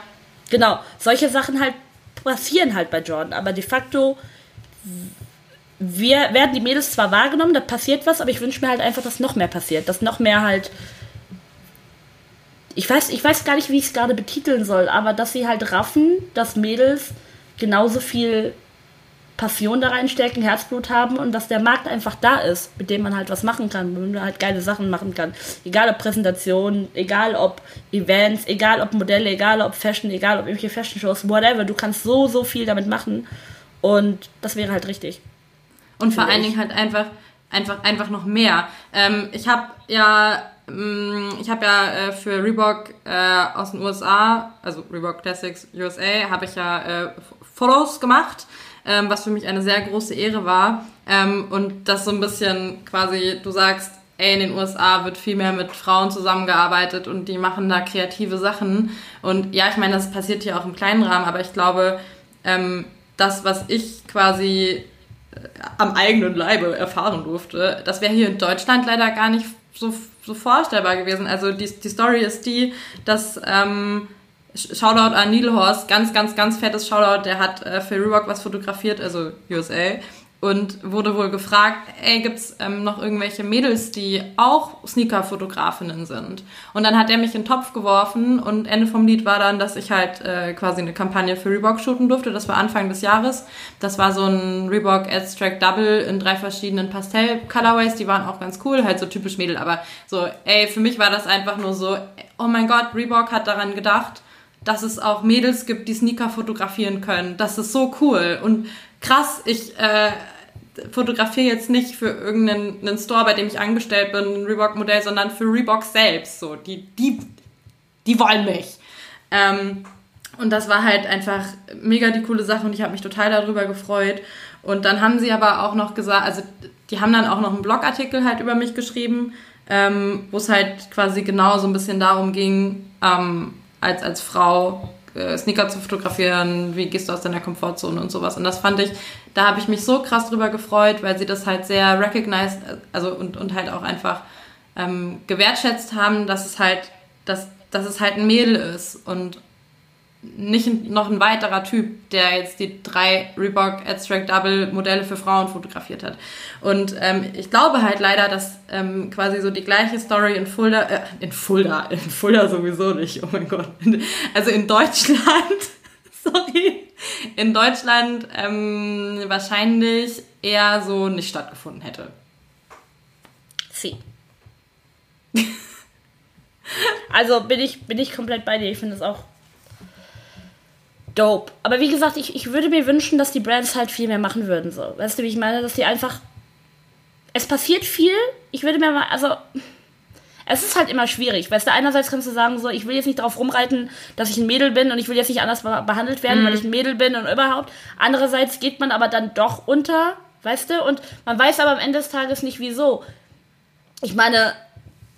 B: Genau, solche Sachen halt passieren halt bei Jordan, aber de facto wir werden die Mädels zwar wahrgenommen, da passiert was, aber ich wünsche mir halt einfach, dass noch mehr passiert, dass noch mehr halt ich weiß, ich weiß gar nicht, wie ich es gerade betiteln soll, aber dass sie halt raffen, dass Mädels genauso viel Passion da reinstecken, Herzblut haben und dass der Markt einfach da ist, mit dem man halt was machen kann, mit dem man halt geile Sachen machen kann. Egal ob Präsentationen, egal ob Events, egal ob Modelle, egal ob Fashion, egal ob irgendwelche Fashion-Shows, whatever. Du kannst so, so viel damit machen und das wäre halt richtig.
A: Und vor allen Dingen halt einfach, einfach, einfach noch mehr. Ähm, ich habe ja mm, ich habe ja äh, für Reebok äh, aus den USA, also Reebok Classics USA, habe ich ja äh, Fotos gemacht, ähm, was für mich eine sehr große Ehre war. Ähm, und das so ein bisschen quasi, du sagst, ey, in den USA wird viel mehr mit Frauen zusammengearbeitet und die machen da kreative Sachen. Und ja, ich meine, das passiert hier auch im kleinen Rahmen, aber ich glaube, ähm, das, was ich quasi äh, am eigenen Leibe erfahren durfte, das wäre hier in Deutschland leider gar nicht so, so vorstellbar gewesen. Also die, die Story ist die, dass ähm, Shoutout an Neil Horst, ganz, ganz, ganz fettes Shoutout, der hat äh, für Reebok was fotografiert, also USA und wurde wohl gefragt, ey, gibt's ähm, noch irgendwelche Mädels, die auch Sneaker-Fotografinnen sind? Und dann hat er mich in den Topf geworfen und Ende vom Lied war dann, dass ich halt äh, quasi eine Kampagne für Reebok shooten durfte. Das war Anfang des Jahres. Das war so ein Reebok Abstract Double in drei verschiedenen Pastell-Colorways. Die waren auch ganz cool, halt so typisch Mädel. Aber so, ey, für mich war das einfach nur so, oh mein Gott, Reebok hat daran gedacht, dass es auch Mädels gibt, die Sneaker fotografieren können. Das ist so cool. Und krass, ich äh, fotografiere jetzt nicht für irgendeinen Store, bei dem ich angestellt bin, ein Reebok-Modell, sondern für Reebok selbst. So, die, die, die wollen mich. Ähm, und das war halt einfach mega die coole Sache und ich habe mich total darüber gefreut. Und dann haben sie aber auch noch gesagt, also die haben dann auch noch einen Blogartikel halt über mich geschrieben, ähm, wo es halt quasi genau so ein bisschen darum ging, ähm, als, als Frau äh, Sneaker zu fotografieren, wie gehst du aus deiner Komfortzone und sowas. Und das fand ich, da habe ich mich so krass drüber gefreut, weil sie das halt sehr recognized, also und, und halt auch einfach ähm, gewertschätzt haben, dass es halt, dass, dass es halt ein Mädel ist und nicht noch ein weiterer Typ, der jetzt die drei Reebok Abstract Double Modelle für Frauen fotografiert hat. Und ähm, ich glaube halt leider, dass ähm, quasi so die gleiche Story in Fulda, äh, in Fulda, in Fulda sowieso nicht, oh mein Gott. Also in Deutschland, sorry, in Deutschland ähm, wahrscheinlich eher so nicht stattgefunden hätte.
B: Sie. also bin ich, bin ich komplett bei dir. Ich finde es auch dope. Aber wie gesagt, ich, ich würde mir wünschen, dass die Brands halt viel mehr machen würden. So. Weißt du, wie ich meine? Dass die einfach. Es passiert viel. Ich würde mir mal. Also. Es ist halt immer schwierig. Weißt du, einerseits kannst du sagen, so, ich will jetzt nicht darauf rumreiten, dass ich ein Mädel bin und ich will jetzt nicht anders behandelt werden, mhm. weil ich ein Mädel bin und überhaupt. Andererseits geht man aber dann doch unter, weißt du? Und man weiß aber am Ende des Tages nicht, wieso. Ich meine,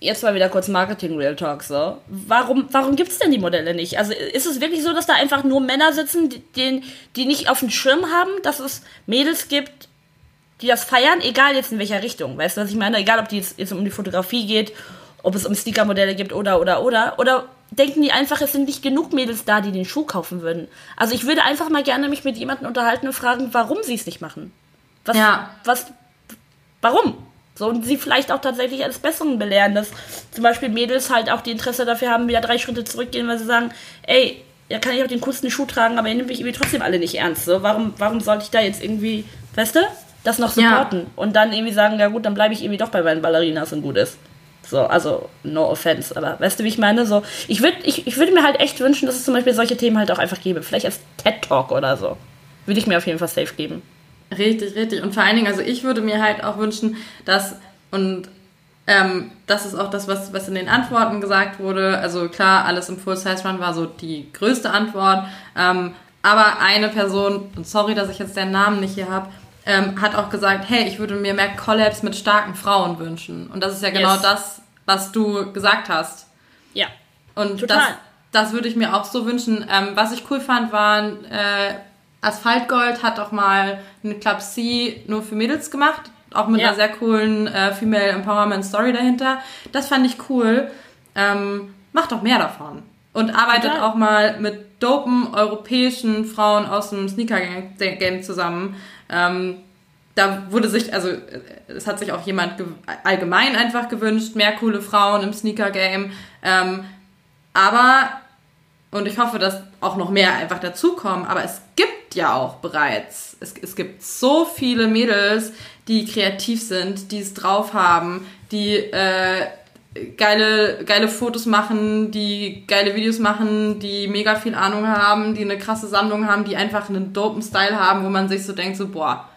B: jetzt mal wieder kurz Marketing Real Talk so. Warum, warum gibt es denn die Modelle nicht? Also ist es wirklich so, dass da einfach nur Männer sitzen, die, die nicht auf dem Schirm haben, dass es Mädels gibt, die das feiern, egal jetzt in welcher Richtung. Weißt du, was ich meine? Egal, ob die jetzt, jetzt um die Fotografie geht, ob es um Sneaker-Modelle gibt oder, oder, oder. Oder denken die einfach, es sind nicht genug Mädels da, die den Schuh kaufen würden. Also ich würde einfach mal gerne mich mit jemandem unterhalten und fragen, warum sie es nicht machen. Was, ja. was, warum? So, und sie vielleicht auch tatsächlich als Besseren belehren, dass zum Beispiel Mädels halt auch die Interesse dafür haben, wieder drei Schritte zurückgehen, weil sie sagen, ey, ja kann ich auch den coolsten Schuh tragen, aber ihr nehmt mich irgendwie trotzdem alle nicht ernst. So, warum, warum sollte ich da jetzt irgendwie, weißt du, das noch supporten? Ja. Und dann irgendwie sagen, ja gut, dann bleibe ich irgendwie doch bei meinen Ballerinas und gut ist. So, also no offense, aber weißt du, wie ich meine? So, ich würde ich, ich würd mir halt echt wünschen, dass es zum Beispiel solche Themen halt auch einfach gäbe. Vielleicht als TED Talk oder so. Würde ich mir auf jeden Fall safe geben.
A: Richtig, richtig. Und vor allen Dingen, also ich würde mir halt auch wünschen, dass, und ähm, das ist auch das, was, was in den Antworten gesagt wurde. Also klar, alles im Full-Size-Run war so die größte Antwort. Ähm, aber eine Person, und sorry, dass ich jetzt den Namen nicht hier habe, ähm, hat auch gesagt, hey, ich würde mir mehr Collabs mit starken Frauen wünschen. Und das ist ja genau yes. das, was du gesagt hast.
B: Ja.
A: Und Total. das, das würde ich mir auch so wünschen. Ähm, was ich cool fand, waren äh, Asphaltgold hat auch mal eine Club C nur für Mädels gemacht, auch mit ja. einer sehr coolen äh, Female Empowerment Story dahinter. Das fand ich cool. Ähm, macht doch mehr davon. Und arbeitet ja. auch mal mit dopen europäischen Frauen aus dem Sneaker-Game zusammen. Ähm, da wurde sich, also es hat sich auch jemand allgemein einfach gewünscht, mehr coole Frauen im Sneaker-Game. Ähm, aber und ich hoffe, dass auch noch mehr einfach dazukommen, aber es gibt ja auch bereits, es, es gibt so viele Mädels, die kreativ sind, die es drauf haben, die äh, geile, geile Fotos machen, die geile Videos machen, die mega viel Ahnung haben, die eine krasse Sammlung haben, die einfach einen dopen Style haben, wo man sich so denkt, so, boah,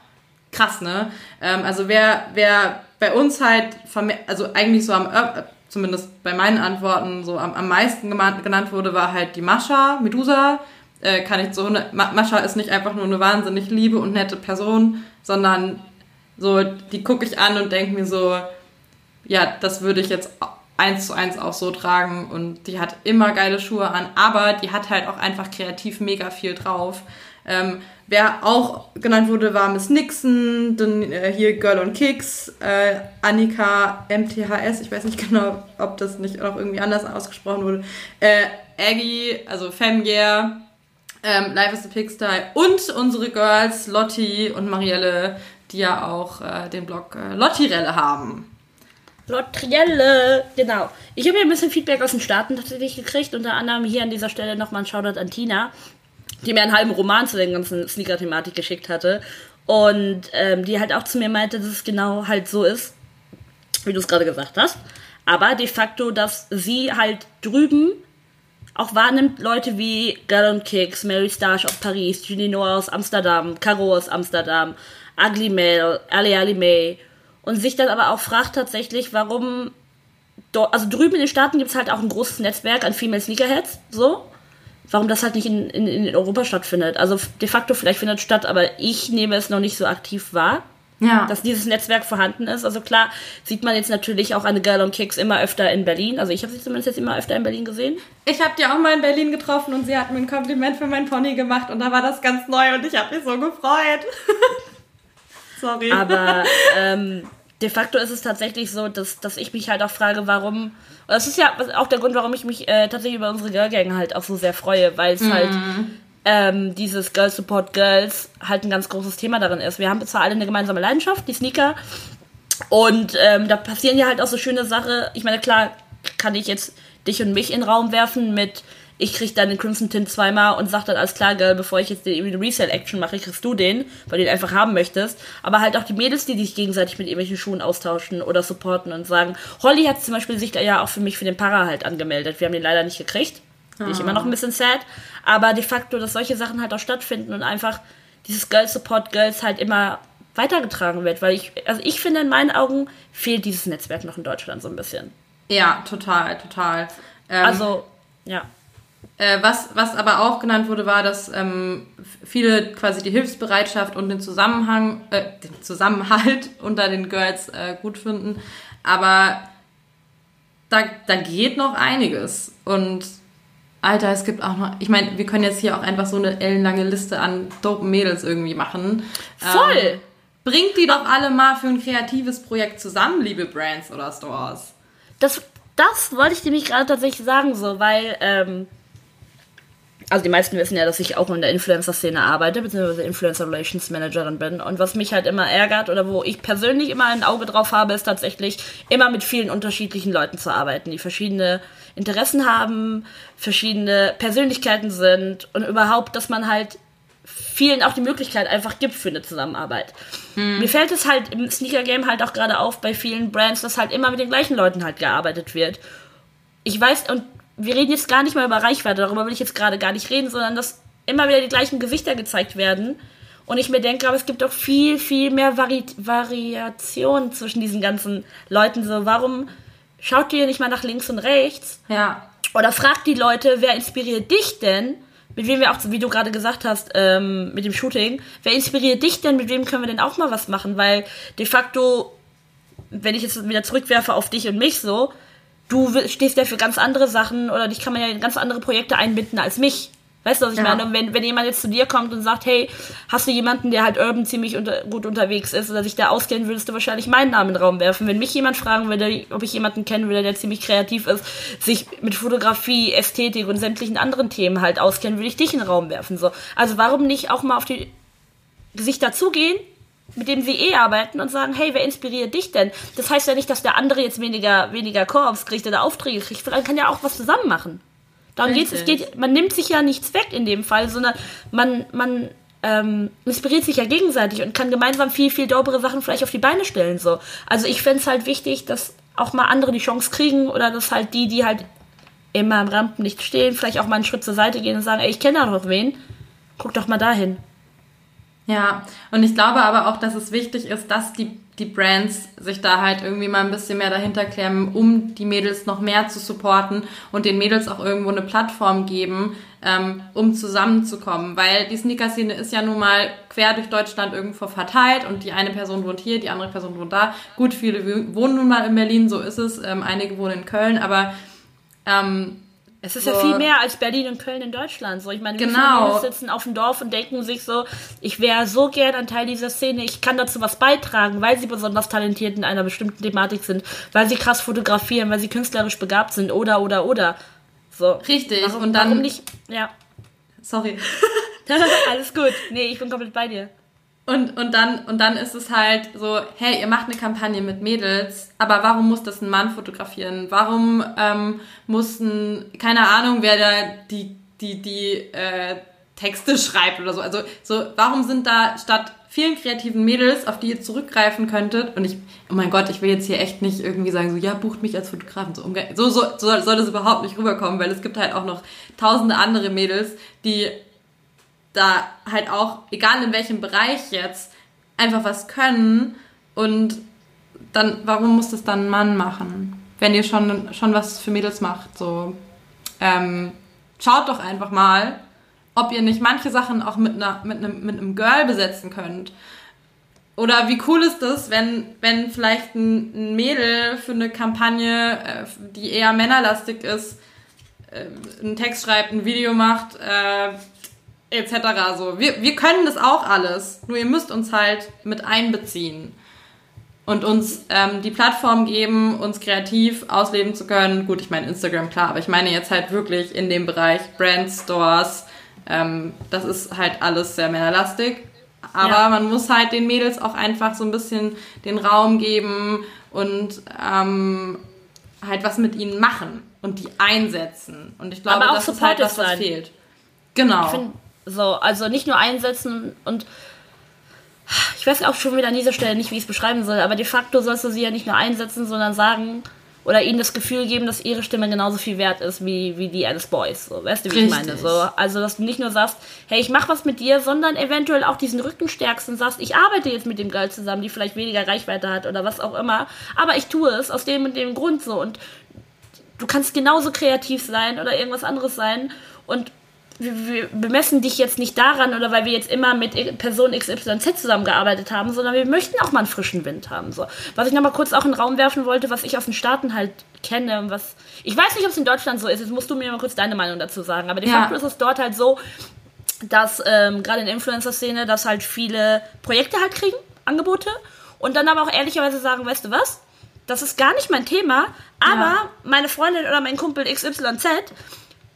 A: krass, ne? Ähm, also wer, wer bei uns halt, also eigentlich so am, zumindest bei meinen Antworten, so am, am meisten genannt wurde, war halt die Mascha, Medusa, äh, kann ich so, Mascha ist nicht einfach nur eine wahnsinnig liebe und nette Person, sondern so, die gucke ich an und denke mir so, ja, das würde ich jetzt eins zu eins auch so tragen und die hat immer geile Schuhe an, aber die hat halt auch einfach kreativ mega viel drauf. Ähm, wer auch genannt wurde, war Miss Nixon, dann äh, hier Girl on Kicks, äh, Annika MTHS, ich weiß nicht genau, ob das nicht auch irgendwie anders ausgesprochen wurde, äh, Aggie, also Femgear, ähm, Life is a Pigsty und unsere Girls Lotti und Marielle, die ja auch äh, den Blog äh, Lottirelle haben.
B: Lottrielle, genau. Ich habe ja ein bisschen Feedback aus den Staaten tatsächlich gekriegt, unter anderem hier an dieser Stelle nochmal ein Shoutout an Tina, die mir einen halben Roman zu der ganzen Sneaker-Thematik geschickt hatte. Und ähm, die halt auch zu mir meinte, dass es genau halt so ist, wie du es gerade gesagt hast, aber de facto, dass sie halt drüben auch wahrnimmt Leute wie Gallon Kicks, Mary Starch aus Paris, Julie Noah aus Amsterdam, Caro aus Amsterdam, Ugly Mel, Ali Ali May. Und sich dann aber auch fragt tatsächlich, warum also drüben in den Staaten gibt es halt auch ein großes Netzwerk an Female Sneakerheads, so. Warum das halt nicht in, in, in Europa stattfindet. Also de facto vielleicht findet es statt, aber ich nehme es noch nicht so aktiv wahr. Ja. Dass dieses Netzwerk vorhanden ist. Also klar, sieht man jetzt natürlich auch eine Girl on Kicks immer öfter in Berlin. Also ich habe sie zumindest jetzt immer öfter in Berlin gesehen.
A: Ich habe die auch mal in Berlin getroffen und sie hat mir ein Kompliment für mein Pony gemacht und da war das ganz neu und ich habe mich so gefreut.
B: Sorry. Aber ähm, de facto ist es tatsächlich so, dass, dass ich mich halt auch frage, warum. Das ist ja auch der Grund, warum ich mich äh, tatsächlich über unsere Girl Gang halt auch so sehr freue, weil es mhm. halt ähm, dieses Girls Support Girls halt ein ganz großes Thema darin ist. Wir haben zwar alle eine gemeinsame Leidenschaft, die Sneaker, und ähm, da passieren ja halt auch so schöne Sachen. Ich meine, klar kann ich jetzt dich und mich in den Raum werfen mit ich krieg dann den Crimson Tint zweimal und sag dann alles klar, Girl, bevor ich jetzt die Resale-Action mache, kriegst du den, weil du den einfach haben möchtest. Aber halt auch die Mädels, die sich gegenseitig mit irgendwelchen Schuhen austauschen oder supporten und sagen, Holly hat zum Beispiel sich da ja auch für mich für den Para halt angemeldet. Wir haben den leider nicht gekriegt. Bin ich immer noch ein bisschen sad. Aber de facto, dass solche Sachen halt auch stattfinden und einfach dieses Girl Support Girls halt immer weitergetragen wird. Weil ich, also ich finde, in meinen Augen fehlt dieses Netzwerk noch in Deutschland so ein bisschen.
A: Ja, total, total.
B: Ähm, also, ja.
A: Äh, was, was aber auch genannt wurde, war, dass ähm, viele quasi die Hilfsbereitschaft und den Zusammenhang, äh, den Zusammenhalt unter den Girls äh, gut finden. Aber da, da geht noch einiges. Und Alter, es gibt auch noch, ich meine, wir können jetzt hier auch einfach so eine ellenlange Liste an dopen Mädels irgendwie machen.
B: Voll! Ähm,
A: bringt die doch alle mal für ein kreatives Projekt zusammen, liebe Brands oder Stores.
B: Das, das wollte ich nämlich gerade tatsächlich sagen, so, weil, ähm, also die meisten wissen ja, dass ich auch in der Influencer-Szene arbeite, beziehungsweise Influencer Relations Managerin bin. Und was mich halt immer ärgert oder wo ich persönlich immer ein Auge drauf habe, ist tatsächlich immer mit vielen unterschiedlichen Leuten zu arbeiten, die verschiedene Interessen haben, verschiedene Persönlichkeiten sind und überhaupt, dass man halt vielen auch die Möglichkeit einfach gibt für eine Zusammenarbeit. Hm. Mir fällt es halt im Sneaker-Game halt auch gerade auf bei vielen Brands, dass halt immer mit den gleichen Leuten halt gearbeitet wird. Ich weiß, und wir reden jetzt gar nicht mal über Reichweite, darüber will ich jetzt gerade gar nicht reden, sondern dass immer wieder die gleichen Gesichter gezeigt werden. Und ich mir denke, aber es gibt doch viel, viel mehr Vari Variation zwischen diesen ganzen Leuten. So, warum schaut ihr nicht mal nach links und rechts?
A: Ja.
B: Oder fragt die Leute, wer inspiriert dich denn? Mit wem wir auch, wie du gerade gesagt hast, ähm, mit dem Shooting, wer inspiriert dich denn? Mit wem können wir denn auch mal was machen? Weil de facto, wenn ich jetzt wieder zurückwerfe auf dich und mich so, du stehst ja für ganz andere Sachen oder dich kann man ja in ganz andere Projekte einbinden als mich. Weißt du, was ich ja. meine? Und wenn, wenn jemand jetzt zu dir kommt und sagt, hey, hast du jemanden, der halt urban ziemlich unter, gut unterwegs ist oder sich da auskennen, würdest du wahrscheinlich meinen Namen in den Raum werfen. Wenn mich jemand fragen würde, ob ich jemanden kennen würde, der ziemlich kreativ ist, sich mit Fotografie, Ästhetik und sämtlichen anderen Themen halt auskennen, würde ich dich in den Raum werfen. So. Also warum nicht auch mal auf die sich dazugehen mit dem sie eh arbeiten und sagen, hey, wer inspiriert dich denn? Das heißt ja nicht, dass der andere jetzt weniger, weniger Korps kriegt oder Aufträge kriegt, sondern kann ja auch was zusammen machen. Darum geht's. Es geht, man nimmt sich ja nichts weg in dem Fall, sondern man, man ähm, inspiriert sich ja gegenseitig und kann gemeinsam viel, viel dobere Sachen vielleicht auf die Beine stellen. So. Also ich fände es halt wichtig, dass auch mal andere die Chance kriegen oder dass halt die, die halt immer im Rampenlicht stehen, vielleicht auch mal einen Schritt zur Seite gehen und sagen, ey, ich kenne da noch wen, guck doch mal dahin.
A: Ja, und ich glaube aber auch, dass es wichtig ist, dass die, die Brands sich da halt irgendwie mal ein bisschen mehr dahinter klemmen, um die Mädels noch mehr zu supporten und den Mädels auch irgendwo eine Plattform geben, ähm, um zusammenzukommen. Weil die Sneaker-Szene ist ja nun mal quer durch Deutschland irgendwo verteilt und die eine Person wohnt hier, die andere Person wohnt da. Gut, viele wohnen nun mal in Berlin, so ist es. Ähm, einige wohnen in Köln, aber ähm,
B: es ist so. ja viel mehr als Berlin und Köln in Deutschland. So, ich meine,
A: genau.
B: wir sitzen auf dem Dorf und denken sich so, ich wäre so gern ein Teil dieser Szene, ich kann dazu was beitragen, weil sie besonders talentiert in einer bestimmten Thematik sind, weil sie krass fotografieren, weil sie künstlerisch begabt sind oder oder oder. So.
A: Richtig.
B: Warum, und dann warum nicht? Ja.
A: Sorry.
B: Alles gut. Nee, ich bin komplett bei dir.
A: Und, und, dann, und dann ist es halt so, hey, ihr macht eine Kampagne mit Mädels, aber warum muss das ein Mann fotografieren? Warum ähm, muss ein, keine Ahnung, wer da die, die, die äh, Texte schreibt oder so. Also so, warum sind da statt vielen kreativen Mädels, auf die ihr zurückgreifen könntet, und ich, oh mein Gott, ich will jetzt hier echt nicht irgendwie sagen, so, ja, bucht mich als Fotografen. So, so, so, so soll das überhaupt nicht rüberkommen, weil es gibt halt auch noch tausende andere Mädels, die da halt auch, egal in welchem Bereich jetzt, einfach was können und dann, warum muss das dann ein Mann machen? Wenn ihr schon, schon was für Mädels macht, so, ähm, schaut doch einfach mal, ob ihr nicht manche Sachen auch mit, einer, mit, einem, mit einem Girl besetzen könnt. Oder wie cool ist das, wenn, wenn vielleicht ein, Mädel für eine Kampagne, äh, die eher männerlastig ist, äh, einen Text schreibt, ein Video macht, äh, etc. So, wir, wir können das auch alles. Nur ihr müsst uns halt mit einbeziehen und uns ähm, die Plattform geben, uns kreativ ausleben zu können. Gut, ich meine Instagram klar, aber ich meine jetzt halt wirklich in dem Bereich Brand Stores. Ähm, das ist halt alles sehr männerlastig. Aber ja. man muss halt den Mädels auch einfach so ein bisschen den Raum geben und ähm, halt was mit ihnen machen und die einsetzen. Und ich glaube, das ist halt was, was fehlt. Genau.
B: So, also nicht nur einsetzen und ich weiß auch schon wieder an dieser Stelle nicht, wie ich es beschreiben soll, aber de facto sollst du sie ja nicht nur einsetzen, sondern sagen oder ihnen das Gefühl geben, dass ihre Stimme genauso viel wert ist wie, wie die eines Boys. So, weißt du, wie Richtig. ich meine? So, also, dass du nicht nur sagst, hey, ich mach was mit dir, sondern eventuell auch diesen Rücken stärkst und sagst, ich arbeite jetzt mit dem Girl zusammen, die vielleicht weniger Reichweite hat oder was auch immer, aber ich tue es aus dem und dem Grund so und du kannst genauso kreativ sein oder irgendwas anderes sein und wir bemessen dich jetzt nicht daran oder weil wir jetzt immer mit Person XYZ zusammengearbeitet haben, sondern wir möchten auch mal einen frischen Wind haben. So. Was ich nochmal kurz auch in den Raum werfen wollte, was ich aus den Staaten halt kenne und was. Ich weiß nicht, ob es in Deutschland so ist, jetzt musst du mir mal kurz deine Meinung dazu sagen. Aber de facto ja. ist es dort halt so, dass ähm, gerade in der Influencer-Szene, dass halt viele Projekte halt kriegen, Angebote, und dann aber auch ehrlicherweise sagen, weißt du was? Das ist gar nicht mein Thema, aber ja. meine Freundin oder mein Kumpel XYZ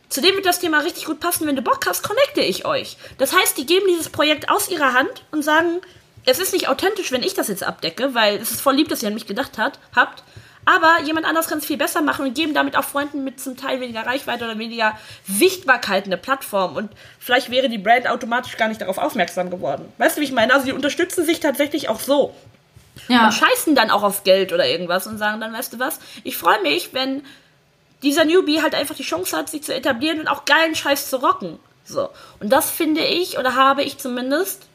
B: Zudem wird das Thema richtig gut passen. Wenn du Bock hast, connecte ich euch. Das heißt, die geben dieses Projekt aus ihrer Hand und sagen, es ist nicht authentisch, wenn ich das jetzt abdecke, weil es ist voll lieb, dass ihr an mich gedacht hat, habt. Aber jemand anders kann es viel besser machen und geben damit auch Freunden mit zum Teil weniger Reichweite oder weniger Sichtbarkeit eine Plattform. Und vielleicht wäre die Brand automatisch gar nicht darauf aufmerksam geworden. Weißt du, wie ich meine? Also die unterstützen sich tatsächlich auch so. Ja. Und scheißen dann auch auf Geld oder irgendwas und sagen dann, weißt du was, ich freue mich, wenn dieser Newbie halt einfach die Chance hat, sich zu etablieren und auch geilen Scheiß zu rocken. So. Und das finde ich, oder habe ich zumindest,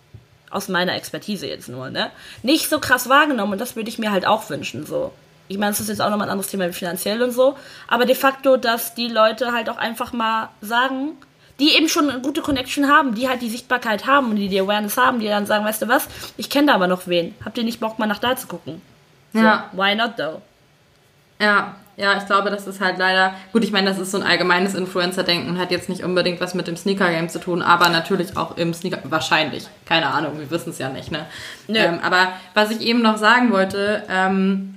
B: aus meiner Expertise jetzt nur, ne, nicht so krass wahrgenommen und das würde ich mir halt auch wünschen, so. Ich meine, das ist jetzt auch nochmal ein anderes Thema finanziell und so, aber de facto, dass die Leute halt auch einfach mal sagen, die eben schon eine gute Connection haben, die halt die Sichtbarkeit haben und die die Awareness haben, die dann sagen, weißt du was, ich kenne da aber noch wen. Habt ihr nicht Bock, mal nach da zu gucken? So, ja. Why not though?
A: Ja, ja, ich glaube, das ist halt leider, gut, ich meine, das ist so ein allgemeines Influencer-Denken und hat jetzt nicht unbedingt was mit dem Sneaker-Game zu tun, aber natürlich auch im Sneaker, wahrscheinlich, keine Ahnung, wir wissen es ja nicht, ne? Ähm, aber was ich eben noch sagen wollte, ähm,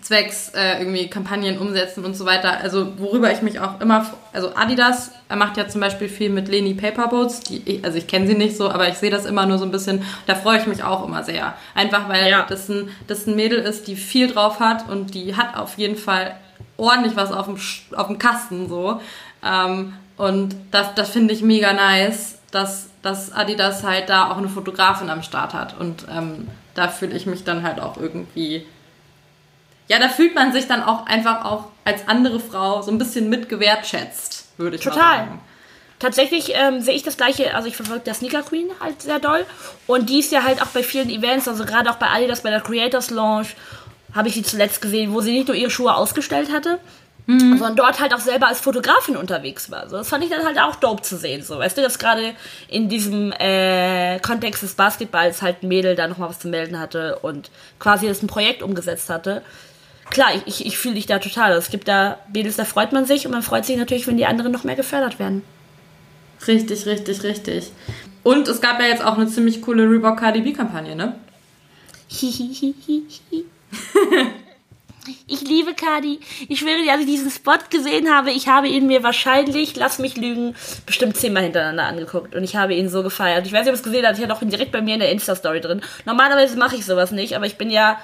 A: zwecks äh, irgendwie Kampagnen umsetzen und so weiter. Also worüber ich mich auch immer, also Adidas er macht ja zum Beispiel viel mit Leni Paperboats, die, also ich kenne sie nicht so, aber ich sehe das immer nur so ein bisschen, da freue ich mich auch immer sehr. Einfach weil ja. das, ein, das ein Mädel ist, die viel drauf hat und die hat auf jeden Fall ordentlich was auf dem, auf dem Kasten so. Ähm, und das, das finde ich mega nice, dass, dass Adidas halt da auch eine Fotografin am Start hat. Und ähm, da fühle ich mich dann halt auch irgendwie. Ja, da fühlt man sich dann auch einfach auch als andere Frau so ein bisschen mitgewertschätzt, würde ich Total. mal sagen.
B: Tatsächlich ähm, sehe ich das gleiche, also ich verfolge der Sneaker Queen halt sehr doll. Und die ist ja halt auch bei vielen Events, also gerade auch bei Adidas, bei der Creators Launch, habe ich sie zuletzt gesehen, wo sie nicht nur ihre Schuhe ausgestellt hatte, mhm. sondern dort halt auch selber als Fotografin unterwegs war. So, das fand ich dann halt auch dope zu sehen. So, weißt du, dass gerade in diesem äh, Kontext des Basketballs halt ein Mädel da nochmal was zu melden hatte und quasi das ein Projekt umgesetzt hatte. Klar, ich, ich, ich fühle dich da total. Es gibt da Mädels, da freut man sich und man freut sich natürlich, wenn die anderen noch mehr gefördert werden.
A: Richtig, richtig, richtig. Und es gab ja jetzt auch eine ziemlich coole Reebok KDB-Kampagne, ne?
B: Ich liebe Kadi. Ich schwöre dir, als ich diesen Spot gesehen habe, ich habe ihn mir wahrscheinlich, lass mich lügen, bestimmt zehnmal hintereinander angeguckt. Und ich habe ihn so gefeiert. Ich weiß nicht, ob es gesehen habt. Ich hatte auch ihn direkt bei mir in der Insta-Story drin. Normalerweise mache ich sowas nicht, aber ich bin ja,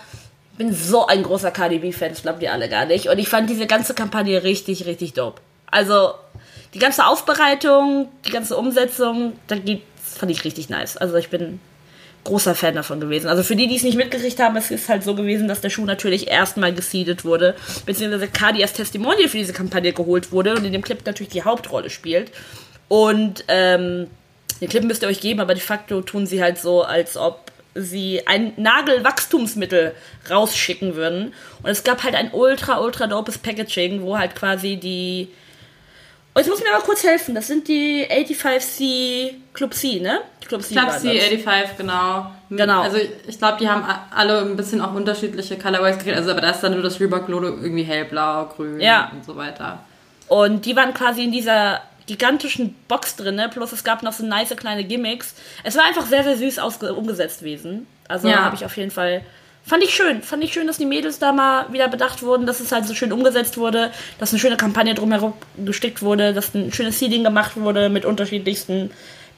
B: bin so ein großer Cardi B-Fan. Das glaubt ihr alle gar nicht. Und ich fand diese ganze Kampagne richtig, richtig dope. Also, die ganze Aufbereitung, die ganze Umsetzung, da geht, fand ich richtig nice. Also, ich bin großer Fan davon gewesen. Also für die, die es nicht mitgekriegt haben, es ist halt so gewesen, dass der Schuh natürlich erstmal geseedet wurde, beziehungsweise Cardi als Testimonial für diese Kampagne geholt wurde und in dem Clip natürlich die Hauptrolle spielt. Und ähm, den Clip müsst ihr euch geben, aber de facto tun sie halt so, als ob sie ein Nagelwachstumsmittel rausschicken würden. Und es gab halt ein ultra, ultra dopes Packaging, wo halt quasi die Oh, jetzt muss mir aber kurz helfen. Das sind die 85C Club C, ne?
A: Club C, Club C 85, genau.
B: Genau.
A: Also ich glaube, die haben alle ein bisschen auch unterschiedliche Colorways gekriegt. Also aber da ist dann nur das Reebok-Logo irgendwie hellblau, grün ja. und so weiter.
B: Und die waren quasi in dieser gigantischen Box drin, ne? plus es gab noch so nice kleine Gimmicks. Es war einfach sehr, sehr süß umgesetzt gewesen. Also ja. habe ich auf jeden Fall Fand ich schön. Fand ich schön, dass die Mädels da mal wieder bedacht wurden, dass es halt so schön umgesetzt wurde, dass eine schöne Kampagne drumherum gestickt wurde, dass ein schönes Seeding gemacht wurde mit unterschiedlichsten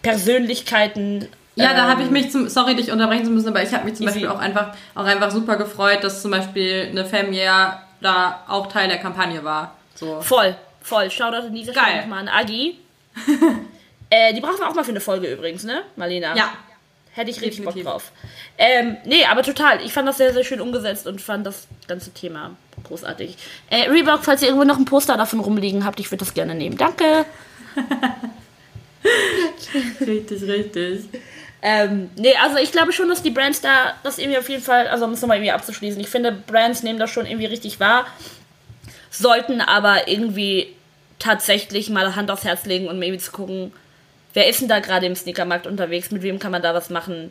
B: Persönlichkeiten.
A: Ja, ähm, da habe ich mich zum, sorry, dich unterbrechen zu müssen, aber ich habe mich zum easy. Beispiel auch einfach, auch einfach super gefreut, dass zum Beispiel eine Femia da auch Teil der Kampagne war. So.
B: Voll, voll. Shoutout in dieser Stelle nochmal an Agi. äh, die brauchen wir auch mal für eine Folge übrigens, ne, Marlena?
A: Ja,
B: Hätte ich richtig Bock drauf. Ähm, nee, aber total. Ich fand das sehr, sehr schön umgesetzt und fand das ganze Thema großartig. Äh, Reebok, falls ihr irgendwo noch ein Poster davon rumliegen habt, ich würde das gerne nehmen. Danke.
A: richtig, richtig.
B: Ähm, nee, also ich glaube schon, dass die Brands da das irgendwie auf jeden Fall, also um es nochmal irgendwie abzuschließen, ich finde, Brands nehmen das schon irgendwie richtig wahr, sollten aber irgendwie tatsächlich mal Hand aufs Herz legen und irgendwie zu gucken, wer ist denn da gerade im Sneakermarkt unterwegs, mit wem kann man da was machen.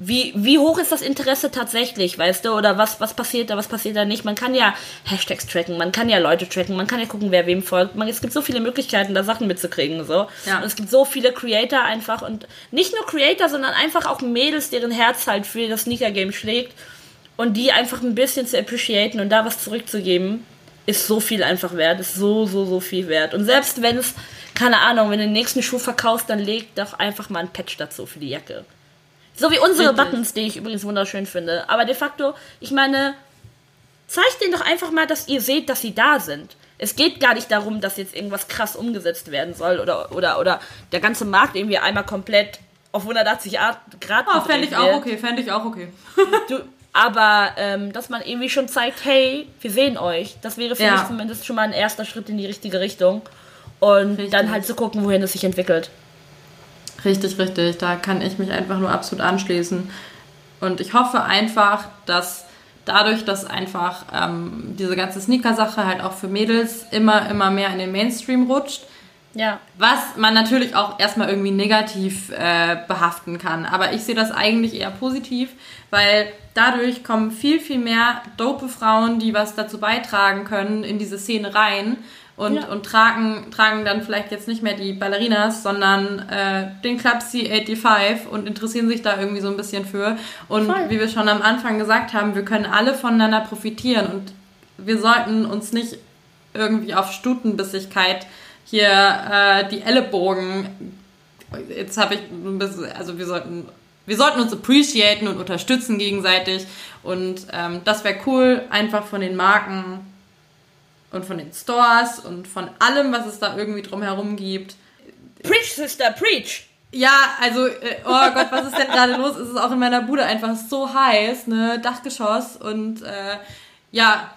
B: Wie, wie hoch ist das Interesse tatsächlich, weißt du? Oder was, was passiert da, was passiert da nicht? Man kann ja Hashtags tracken, man kann ja Leute tracken, man kann ja gucken, wer wem folgt. Man, es gibt so viele Möglichkeiten, da Sachen mitzukriegen. So. Ja. Und es gibt so viele Creator einfach und nicht nur Creator, sondern einfach auch Mädels, deren Herz halt für das Sneaker-Game schlägt. Und die einfach ein bisschen zu appreciaten und da was zurückzugeben, ist so viel einfach wert, ist so, so, so viel wert. Und selbst wenn es keine Ahnung, wenn du den nächsten Schuh verkaufst, dann leg doch einfach mal ein Patch dazu für die Jacke. So wie unsere Richtig. Buttons, die ich übrigens wunderschön finde. Aber de facto, ich meine, zeigt denen doch einfach mal, dass ihr seht, dass sie da sind. Es geht gar nicht darum, dass jetzt irgendwas krass umgesetzt werden soll oder, oder, oder der ganze Markt irgendwie einmal komplett auf 180 Grad
A: oh, fände ich auch okay, fände ich auch okay.
B: du, aber ähm, dass man irgendwie schon zeigt, hey, wir sehen euch. Das wäre für ja. mich zumindest schon mal ein erster Schritt in die richtige Richtung und richtig. dann halt zu gucken, wohin es sich entwickelt.
A: Richtig, richtig. Da kann ich mich einfach nur absolut anschließen. Und ich hoffe einfach, dass dadurch, dass einfach ähm, diese ganze Sneaker-Sache halt auch für Mädels immer, immer mehr in den Mainstream rutscht.
B: Ja.
A: Was man natürlich auch erstmal irgendwie negativ äh, behaften kann. Aber ich sehe das eigentlich eher positiv, weil dadurch kommen viel, viel mehr dope Frauen, die was dazu beitragen können, in diese Szene rein und, ja. und tragen, tragen dann vielleicht jetzt nicht mehr die Ballerinas, sondern äh, den Club C85 und interessieren sich da irgendwie so ein bisschen für. Und Voll. wie wir schon am Anfang gesagt haben, wir können alle voneinander profitieren und wir sollten uns nicht irgendwie auf Stutenbissigkeit hier äh, die Ellenbogen. Jetzt habe ich ein bisschen, also wir sollten wir sollten uns appreciaten und unterstützen gegenseitig. Und ähm, das wäre cool, einfach von den Marken und von den Stores und von allem, was es da irgendwie drumherum gibt.
B: Preach, Sister, preach!
A: Ja, also, äh, oh Gott, was ist denn gerade los? Es ist auch in meiner Bude einfach so heiß, ne? Dachgeschoss und äh, ja,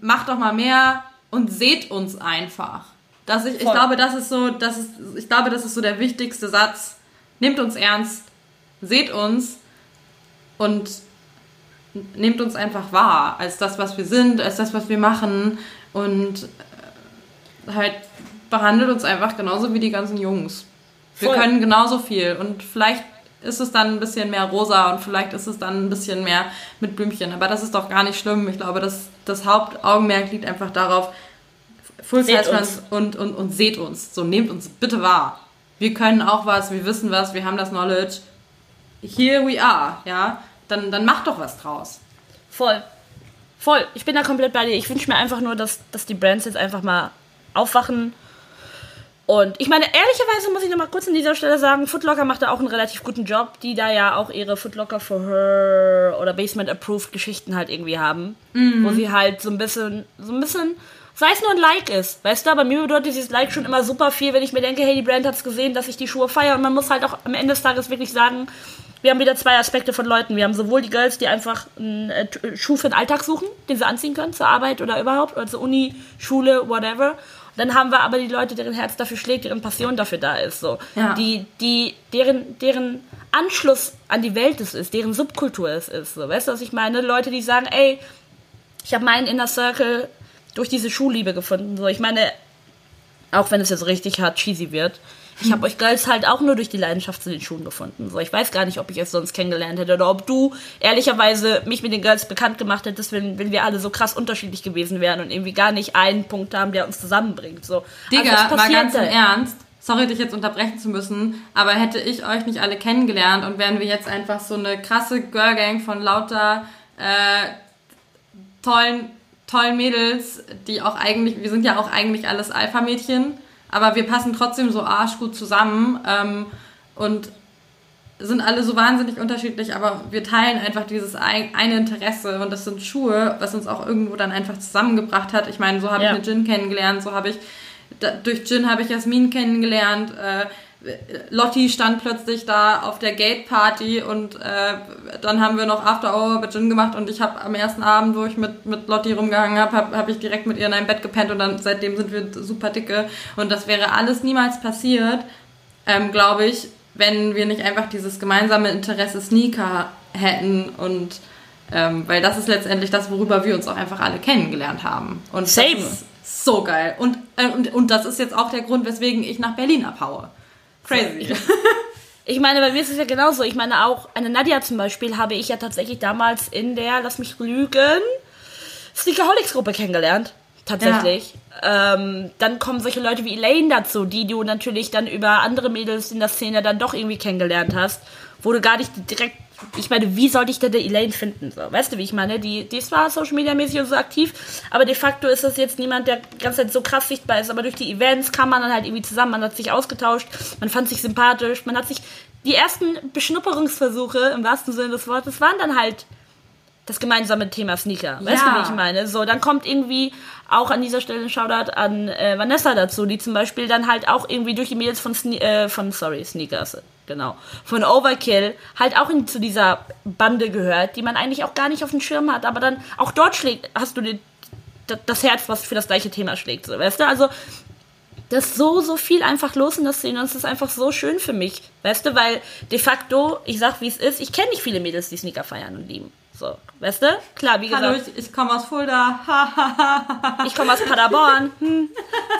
A: macht doch mal mehr und seht uns einfach. Dass ich, ich glaube, das ist so, das ist, ich glaube, das ist so der wichtigste Satz. Nehmt uns ernst, seht uns und nehmt uns einfach wahr als das, was wir sind, als das, was wir machen und äh, halt behandelt uns einfach genauso wie die ganzen Jungs. Wir
B: Voll.
A: können genauso viel und vielleicht ist es dann ein bisschen mehr rosa und vielleicht ist es dann ein bisschen mehr mit Blümchen. Aber das ist doch gar nicht schlimm. Ich glaube, das, das Hauptaugenmerk liegt einfach darauf, Full Size
B: uns.
A: Und, und, und seht uns. So, nehmt uns bitte wahr. Wir können auch was, wir wissen was, wir haben das Knowledge. Here we are, ja. Dann, dann macht doch was draus.
B: Voll. Voll. Ich bin da komplett bei dir. Ich wünsche mir einfach nur, dass, dass die Brands jetzt einfach mal aufwachen. Und ich meine, ehrlicherweise muss ich noch mal kurz an dieser Stelle sagen, Footlocker macht da auch einen relativ guten Job, die da ja auch ihre Footlocker for Her oder Basement Approved Geschichten halt irgendwie haben. Wo sie halt so ein bisschen, so ein bisschen, sei es nur ein Like ist. Weißt du, bei mir bedeutet dieses Like schon immer super viel, wenn ich mir denke, hey, die Brand hat's gesehen, dass ich die Schuhe feiere. Und man muss halt auch am Ende des Tages wirklich sagen, wir haben wieder zwei Aspekte von Leuten. Wir haben sowohl die Girls, die einfach einen äh, T- Schuh für den Alltag suchen, den sie anziehen können, zur Arbeit oder überhaupt, oder zur Uni, Schule, whatever. Dann haben wir aber die Leute, deren Herz dafür schlägt, deren Passion dafür da ist. So.
A: Ja.
B: Die, die, deren, deren Anschluss an die Welt es ist, deren Subkultur es ist. So. Weißt du, was ich meine? Leute, die sagen, ey, ich habe meinen Inner Circle durch diese Schuhliebe gefunden. So, ich meine, auch wenn es jetzt richtig hart cheesy wird, ich habe euch Girls halt auch nur durch die Leidenschaft zu den Schuhen gefunden. So, ich weiß gar nicht, ob ich es sonst kennengelernt hätte oder ob du ehrlicherweise mich mit den Girls bekannt gemacht hättest, wenn, wenn wir alle so krass unterschiedlich gewesen wären und irgendwie gar nicht einen Punkt haben, der uns zusammenbringt. So.
A: Digga,
B: Also,
A: mal ganz im
B: halt.
A: Ernst. Sorry, dich jetzt unterbrechen zu müssen, aber hätte ich euch nicht alle kennengelernt und wären wir jetzt einfach so eine krasse Girlgang von lauter äh, tollen, tollen Mädels, die auch eigentlich, wir sind ja auch eigentlich alles Alpha-Mädchen, aber wir passen trotzdem so arschgut zusammen ähm, und sind alle so wahnsinnig unterschiedlich, aber wir teilen einfach dieses ein, eine Interesse und das sind Schuhe, was uns auch irgendwo dann einfach zusammengebracht hat. Ich meine, so habe
B: Ja.
A: ich eine Gin kennengelernt, so habe ich da, durch Gin habe ich Jasmin kennengelernt. Äh, Lotti stand plötzlich da auf der Gate Party und äh, dann haben wir noch After Hour bei Gin gemacht und ich habe am ersten Abend, wo ich mit, mit Lotti rumgehangen habe, habe hab ich direkt mit ihr in einem Bett gepennt und dann seitdem sind wir super dicke und das wäre alles niemals passiert, ähm, glaube ich, wenn wir nicht einfach dieses gemeinsame Interesse Sneaker hätten und ähm, weil das ist letztendlich das, worüber wir uns auch einfach alle kennengelernt haben. Und
B: Same.
A: das ist so geil. Und, äh, und, und das ist jetzt auch der Grund, weswegen ich nach Berlin abhaue. Crazy.
B: Ich meine, bei mir ist es ja genauso. Ich meine, auch eine Nadja zum Beispiel habe ich ja tatsächlich damals in der, lass mich lügen, Sneakerholics-Gruppe kennengelernt. Tatsächlich. Ähm, dann kommen solche Leute wie Elaine dazu, die du natürlich dann über andere Mädels in der Szene dann doch irgendwie kennengelernt hast, wo du gar nicht direkt. Ich meine, wie sollte ich denn die Elaine finden? So, weißt du, wie ich meine? Die, die ist zwar Social Media mäßig und so aktiv, aber de facto ist das jetzt niemand, der die ganze Zeit so krass sichtbar ist. Aber durch die Events kam man dann halt irgendwie zusammen, man hat sich ausgetauscht, man fand sich sympathisch, man hat sich. Die ersten Beschnupperungsversuche, im wahrsten Sinne des Wortes, waren dann halt das gemeinsame Thema Sneaker. Weißt
A: Ja.
B: du, wie ich meine? So, dann kommt irgendwie auch an dieser Stelle ein Shoutout an äh, Vanessa dazu, die zum Beispiel dann halt auch irgendwie durch die Mädels von, Sne äh, von sorry, Sneakers, genau, von Overkill halt auch in, zu dieser Bande gehört, die man eigentlich auch gar nicht auf dem Schirm hat, aber dann auch dort schlägt, hast du die, d- das Herz, was für das gleiche Thema schlägt, so, weißt du? Also, das ist so, so viel einfach los in der Szene und es ist einfach so schön für mich, weißt du, weil de facto, ich sag wie es ist, ich kenne nicht viele Mädels, die Sneaker feiern und lieben. So, weißt du? Klar, wie gesagt.
A: Hallo, ich, ich komme aus Fulda.
B: ich komme aus Paderborn. Hm.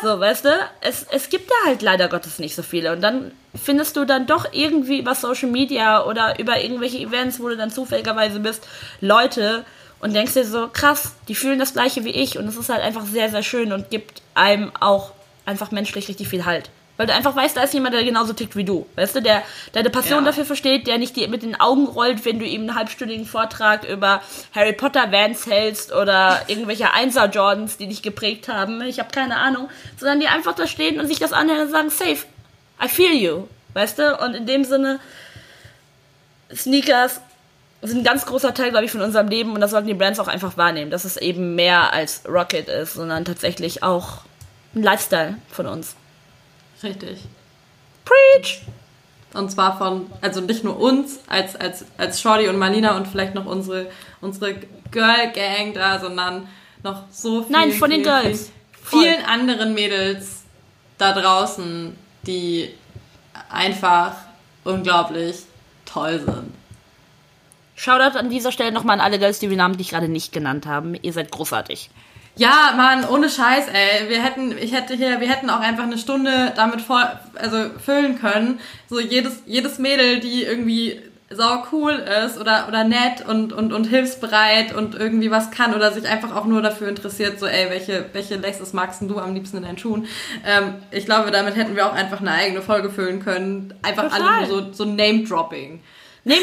B: So, weißt du, es, es gibt da halt leider Gottes nicht so viele. Und dann findest du dann doch irgendwie über Social Media oder über irgendwelche Events, wo du dann zufälligerweise bist, Leute und denkst dir so, krass, die fühlen das gleiche wie ich. Und es ist halt einfach sehr, sehr schön und gibt einem auch einfach menschlich richtig viel Halt. Weil du einfach weißt, da ist jemand, der genauso tickt wie du. Weißt du, der deine Passion
A: Ja.
B: dafür versteht, der nicht dir mit den Augen rollt, wenn du ihm einen halbstündigen Vortrag über Harry Potter Vans hältst oder irgendwelche Einser Jordans, die dich geprägt haben. Ich habe keine Ahnung. Sondern die einfach da stehen und sich das anhören und sagen, safe, I feel you. Weißt du? Und in dem Sinne, Sneakers, sind ein ganz großer Teil, glaube ich, von unserem Leben und das sollten die Brands auch einfach wahrnehmen, dass es eben mehr als Rocket ist, sondern tatsächlich auch ein Lifestyle von uns.
A: Richtig.
B: Preach!
A: Und zwar von, also nicht nur uns als, als, als Shorty und Marlina und vielleicht noch unsere, unsere Girl Gang da, sondern noch so viel,
B: Nein, von den
A: viel,
B: Girls.
A: Viel, vielen anderen Mädels da draußen, die einfach unglaublich toll sind.
B: Shoutout an dieser Stelle nochmal an alle Girls, die wir namentlich gerade nicht genannt haben. Ihr seid großartig.
A: Ja, Mann, ohne Scheiß, ey. Wir hätten, ich hätte hier, wir hätten auch einfach eine Stunde damit voll, also füllen können. So jedes, jedes Mädel, die irgendwie sau cool ist oder, oder nett und, und, und hilfsbereit und irgendwie was kann oder sich einfach auch nur dafür interessiert, so, ey, welche, welche Laces magst du am liebsten in deinen Schuhen? Ähm, ich glaube, damit hätten wir auch einfach eine eigene Folge füllen können. Einfach
B: Total.
A: alle nur so, so Name-Dropping.
B: Nee,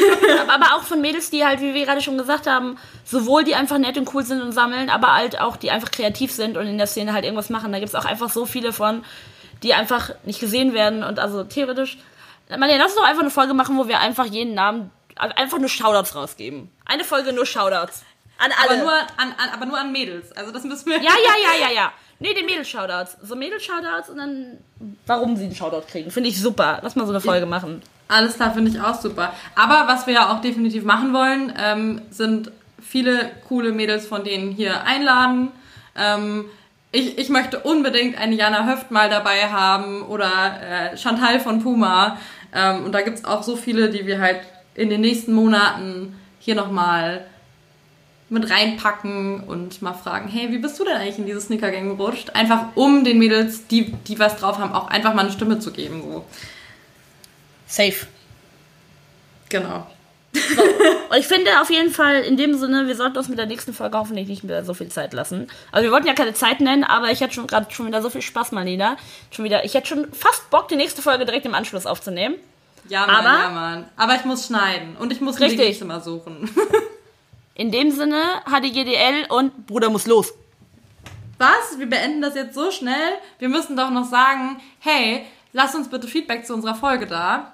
B: aber auch von Mädels, die halt, wie wir gerade schon gesagt haben, sowohl die einfach nett und cool sind und sammeln, aber halt auch die einfach kreativ sind und in der Szene halt irgendwas machen. Da gibt es auch einfach so viele von, die einfach nicht gesehen werden und also theoretisch. Marlene, lass uns doch einfach eine Folge machen, wo wir einfach jeden Namen, einfach nur Shoutouts rausgeben. Eine Folge nur Shoutouts. An alle.
A: Aber nur an, an, aber nur an Mädels. Also das müssen wir.
B: ja, ja, ja, ja, ja. Nee, den Mädels-Shoutouts. So Mädels-Shoutouts und dann, warum sie einen Shoutout kriegen. Finde ich super. Lass mal so eine Folge machen.
A: Alles klar, finde ich auch super. Aber was wir ja auch definitiv machen wollen, ähm, sind viele coole Mädels von denen hier einladen. Ähm, ich, ich möchte unbedingt eine Jana Höft mal dabei haben oder äh, Chantal von Puma. Ähm, und da gibt's auch so viele, die wir halt in den nächsten Monaten hier nochmal mit reinpacken und mal fragen, hey, wie bist du denn eigentlich in diese Sneaker-Gang gerutscht? Einfach um den Mädels, die, die was drauf haben, auch einfach mal eine Stimme zu geben. So.
B: Safe.
A: Genau.
B: Und ich finde auf jeden Fall in dem Sinne, wir sollten uns mit der nächsten Folge hoffentlich nicht mehr so viel Zeit lassen. Also wir wollten ja keine Zeit nennen, aber ich hatte schon gerade schon wieder so viel Spaß, Marlena. Schon wieder, ich hätte schon fast Bock, die nächste Folge direkt im Anschluss aufzunehmen.
A: Ja, Mann,
B: Aber-
A: ja, Mann. Aber ich muss schneiden und ich muss
B: Richtig.
A: WG-Zimmer suchen.
B: In dem Sinne, HDGDL und Bruder muss los.
A: Was? Wir beenden das jetzt so schnell? Wir müssen doch noch sagen, hey, lasst uns bitte Feedback zu unserer Folge da.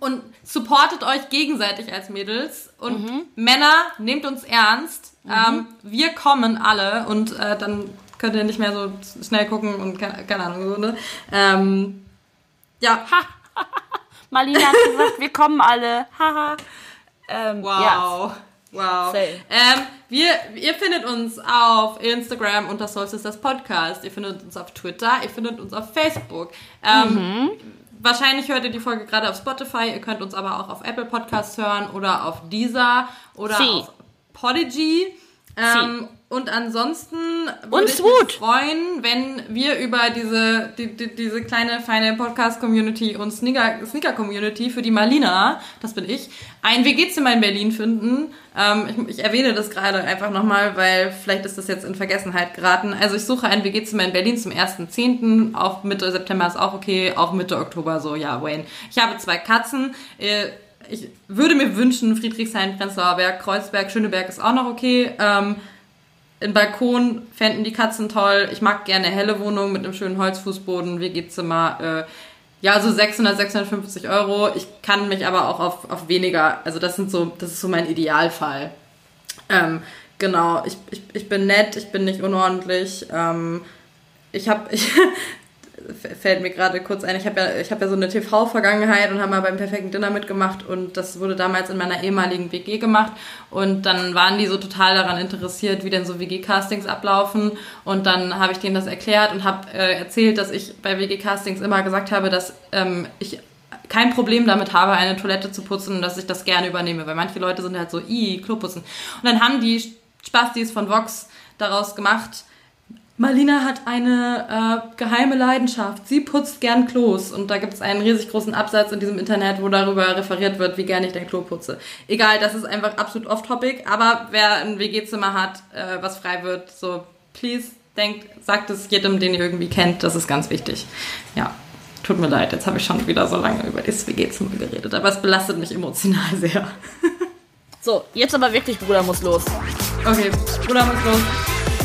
A: Und supportet euch gegenseitig als Mädels. Und Männer, nehmt uns ernst. Ähm, wir kommen alle und äh, dann könnt ihr nicht mehr so schnell gucken und keine, keine Ahnung, so, ne? Ähm, ja,
B: Marlena hat gesagt, wir kommen alle. Haha. ähm, Ja.
A: Wow. Ähm, wir, ihr findet uns auf Instagram unter Solstice das Podcast. Ihr findet uns auf Twitter. Ihr findet uns auf Facebook. Ähm,
B: Mhm.
A: Wahrscheinlich hört ihr die Folge gerade auf Spotify. Ihr könnt uns aber auch auf Apple Podcasts hören oder auf Deezer oder
B: Sie.
A: auf Podigy. Ähm, und ansonsten würde ich
B: Swoot.
A: mich freuen, wenn wir über diese, die, die, diese kleine, feine Podcast-Community und Sneaker- Sneaker-Community für die Malina, das bin ich, ein WG-Zimmer in Berlin finden. Ähm, ich, ich erwähne das gerade einfach nochmal, weil vielleicht ist das jetzt in Vergessenheit geraten. Also ich suche ein WG-Zimmer in Berlin zum 1.10. Auch Mitte September ist auch okay, auch Mitte Oktober so, ja, Wayne. Ich habe zwei Katzen. Äh, ich würde mir wünschen, Friedrichshain, Prenzlauer Berg, Kreuzberg, Schöneberg ist auch noch okay. Ähm, Ein Balkon fänden die Katzen toll. Ich mag gerne helle Wohnungen mit einem schönen Holzfußboden, WG-Zimmer. Äh, ja, so 600, 650 Euro. Ich kann mich aber auch auf, auf weniger, also das sind so, das ist so mein Idealfall. Ähm, genau, ich, ich, ich bin nett, ich bin nicht unordentlich. Ähm, ich habe, fällt mir gerade kurz ein, ich habe ja, ich hab ja so eine TV-Vergangenheit und habe mal beim perfekten Dinner mitgemacht und das wurde damals in meiner ehemaligen WG gemacht. Und dann waren die so total daran interessiert, wie denn so WG-Castings ablaufen. Und dann habe ich denen das erklärt und habe äh, erzählt, dass ich bei WG-Castings immer gesagt habe, dass ähm, ich kein Problem damit habe, eine Toilette zu putzen und dass ich das gerne übernehme, weil manche Leute sind halt so, i, Klo putzen. Und dann haben die Spastis von Vox daraus gemacht, Marlina hat eine äh, geheime Leidenschaft. Sie putzt gern Klos. Und da gibt es einen riesig großen Absatz in diesem Internet, wo darüber referiert wird, wie gern ich dein Klo putze. Egal, das ist einfach absolut off-topic. Aber wer ein WG-Zimmer hat, äh, was frei wird, so, please, denkt, sagt es jedem, den ihr irgendwie kennt. Das ist ganz wichtig. Ja, tut mir leid, jetzt habe ich schon wieder so lange über das WG-Zimmer geredet. Aber es belastet mich emotional sehr.
B: So, jetzt aber wirklich, Bruder muss los.
A: Okay, Bruder muss los.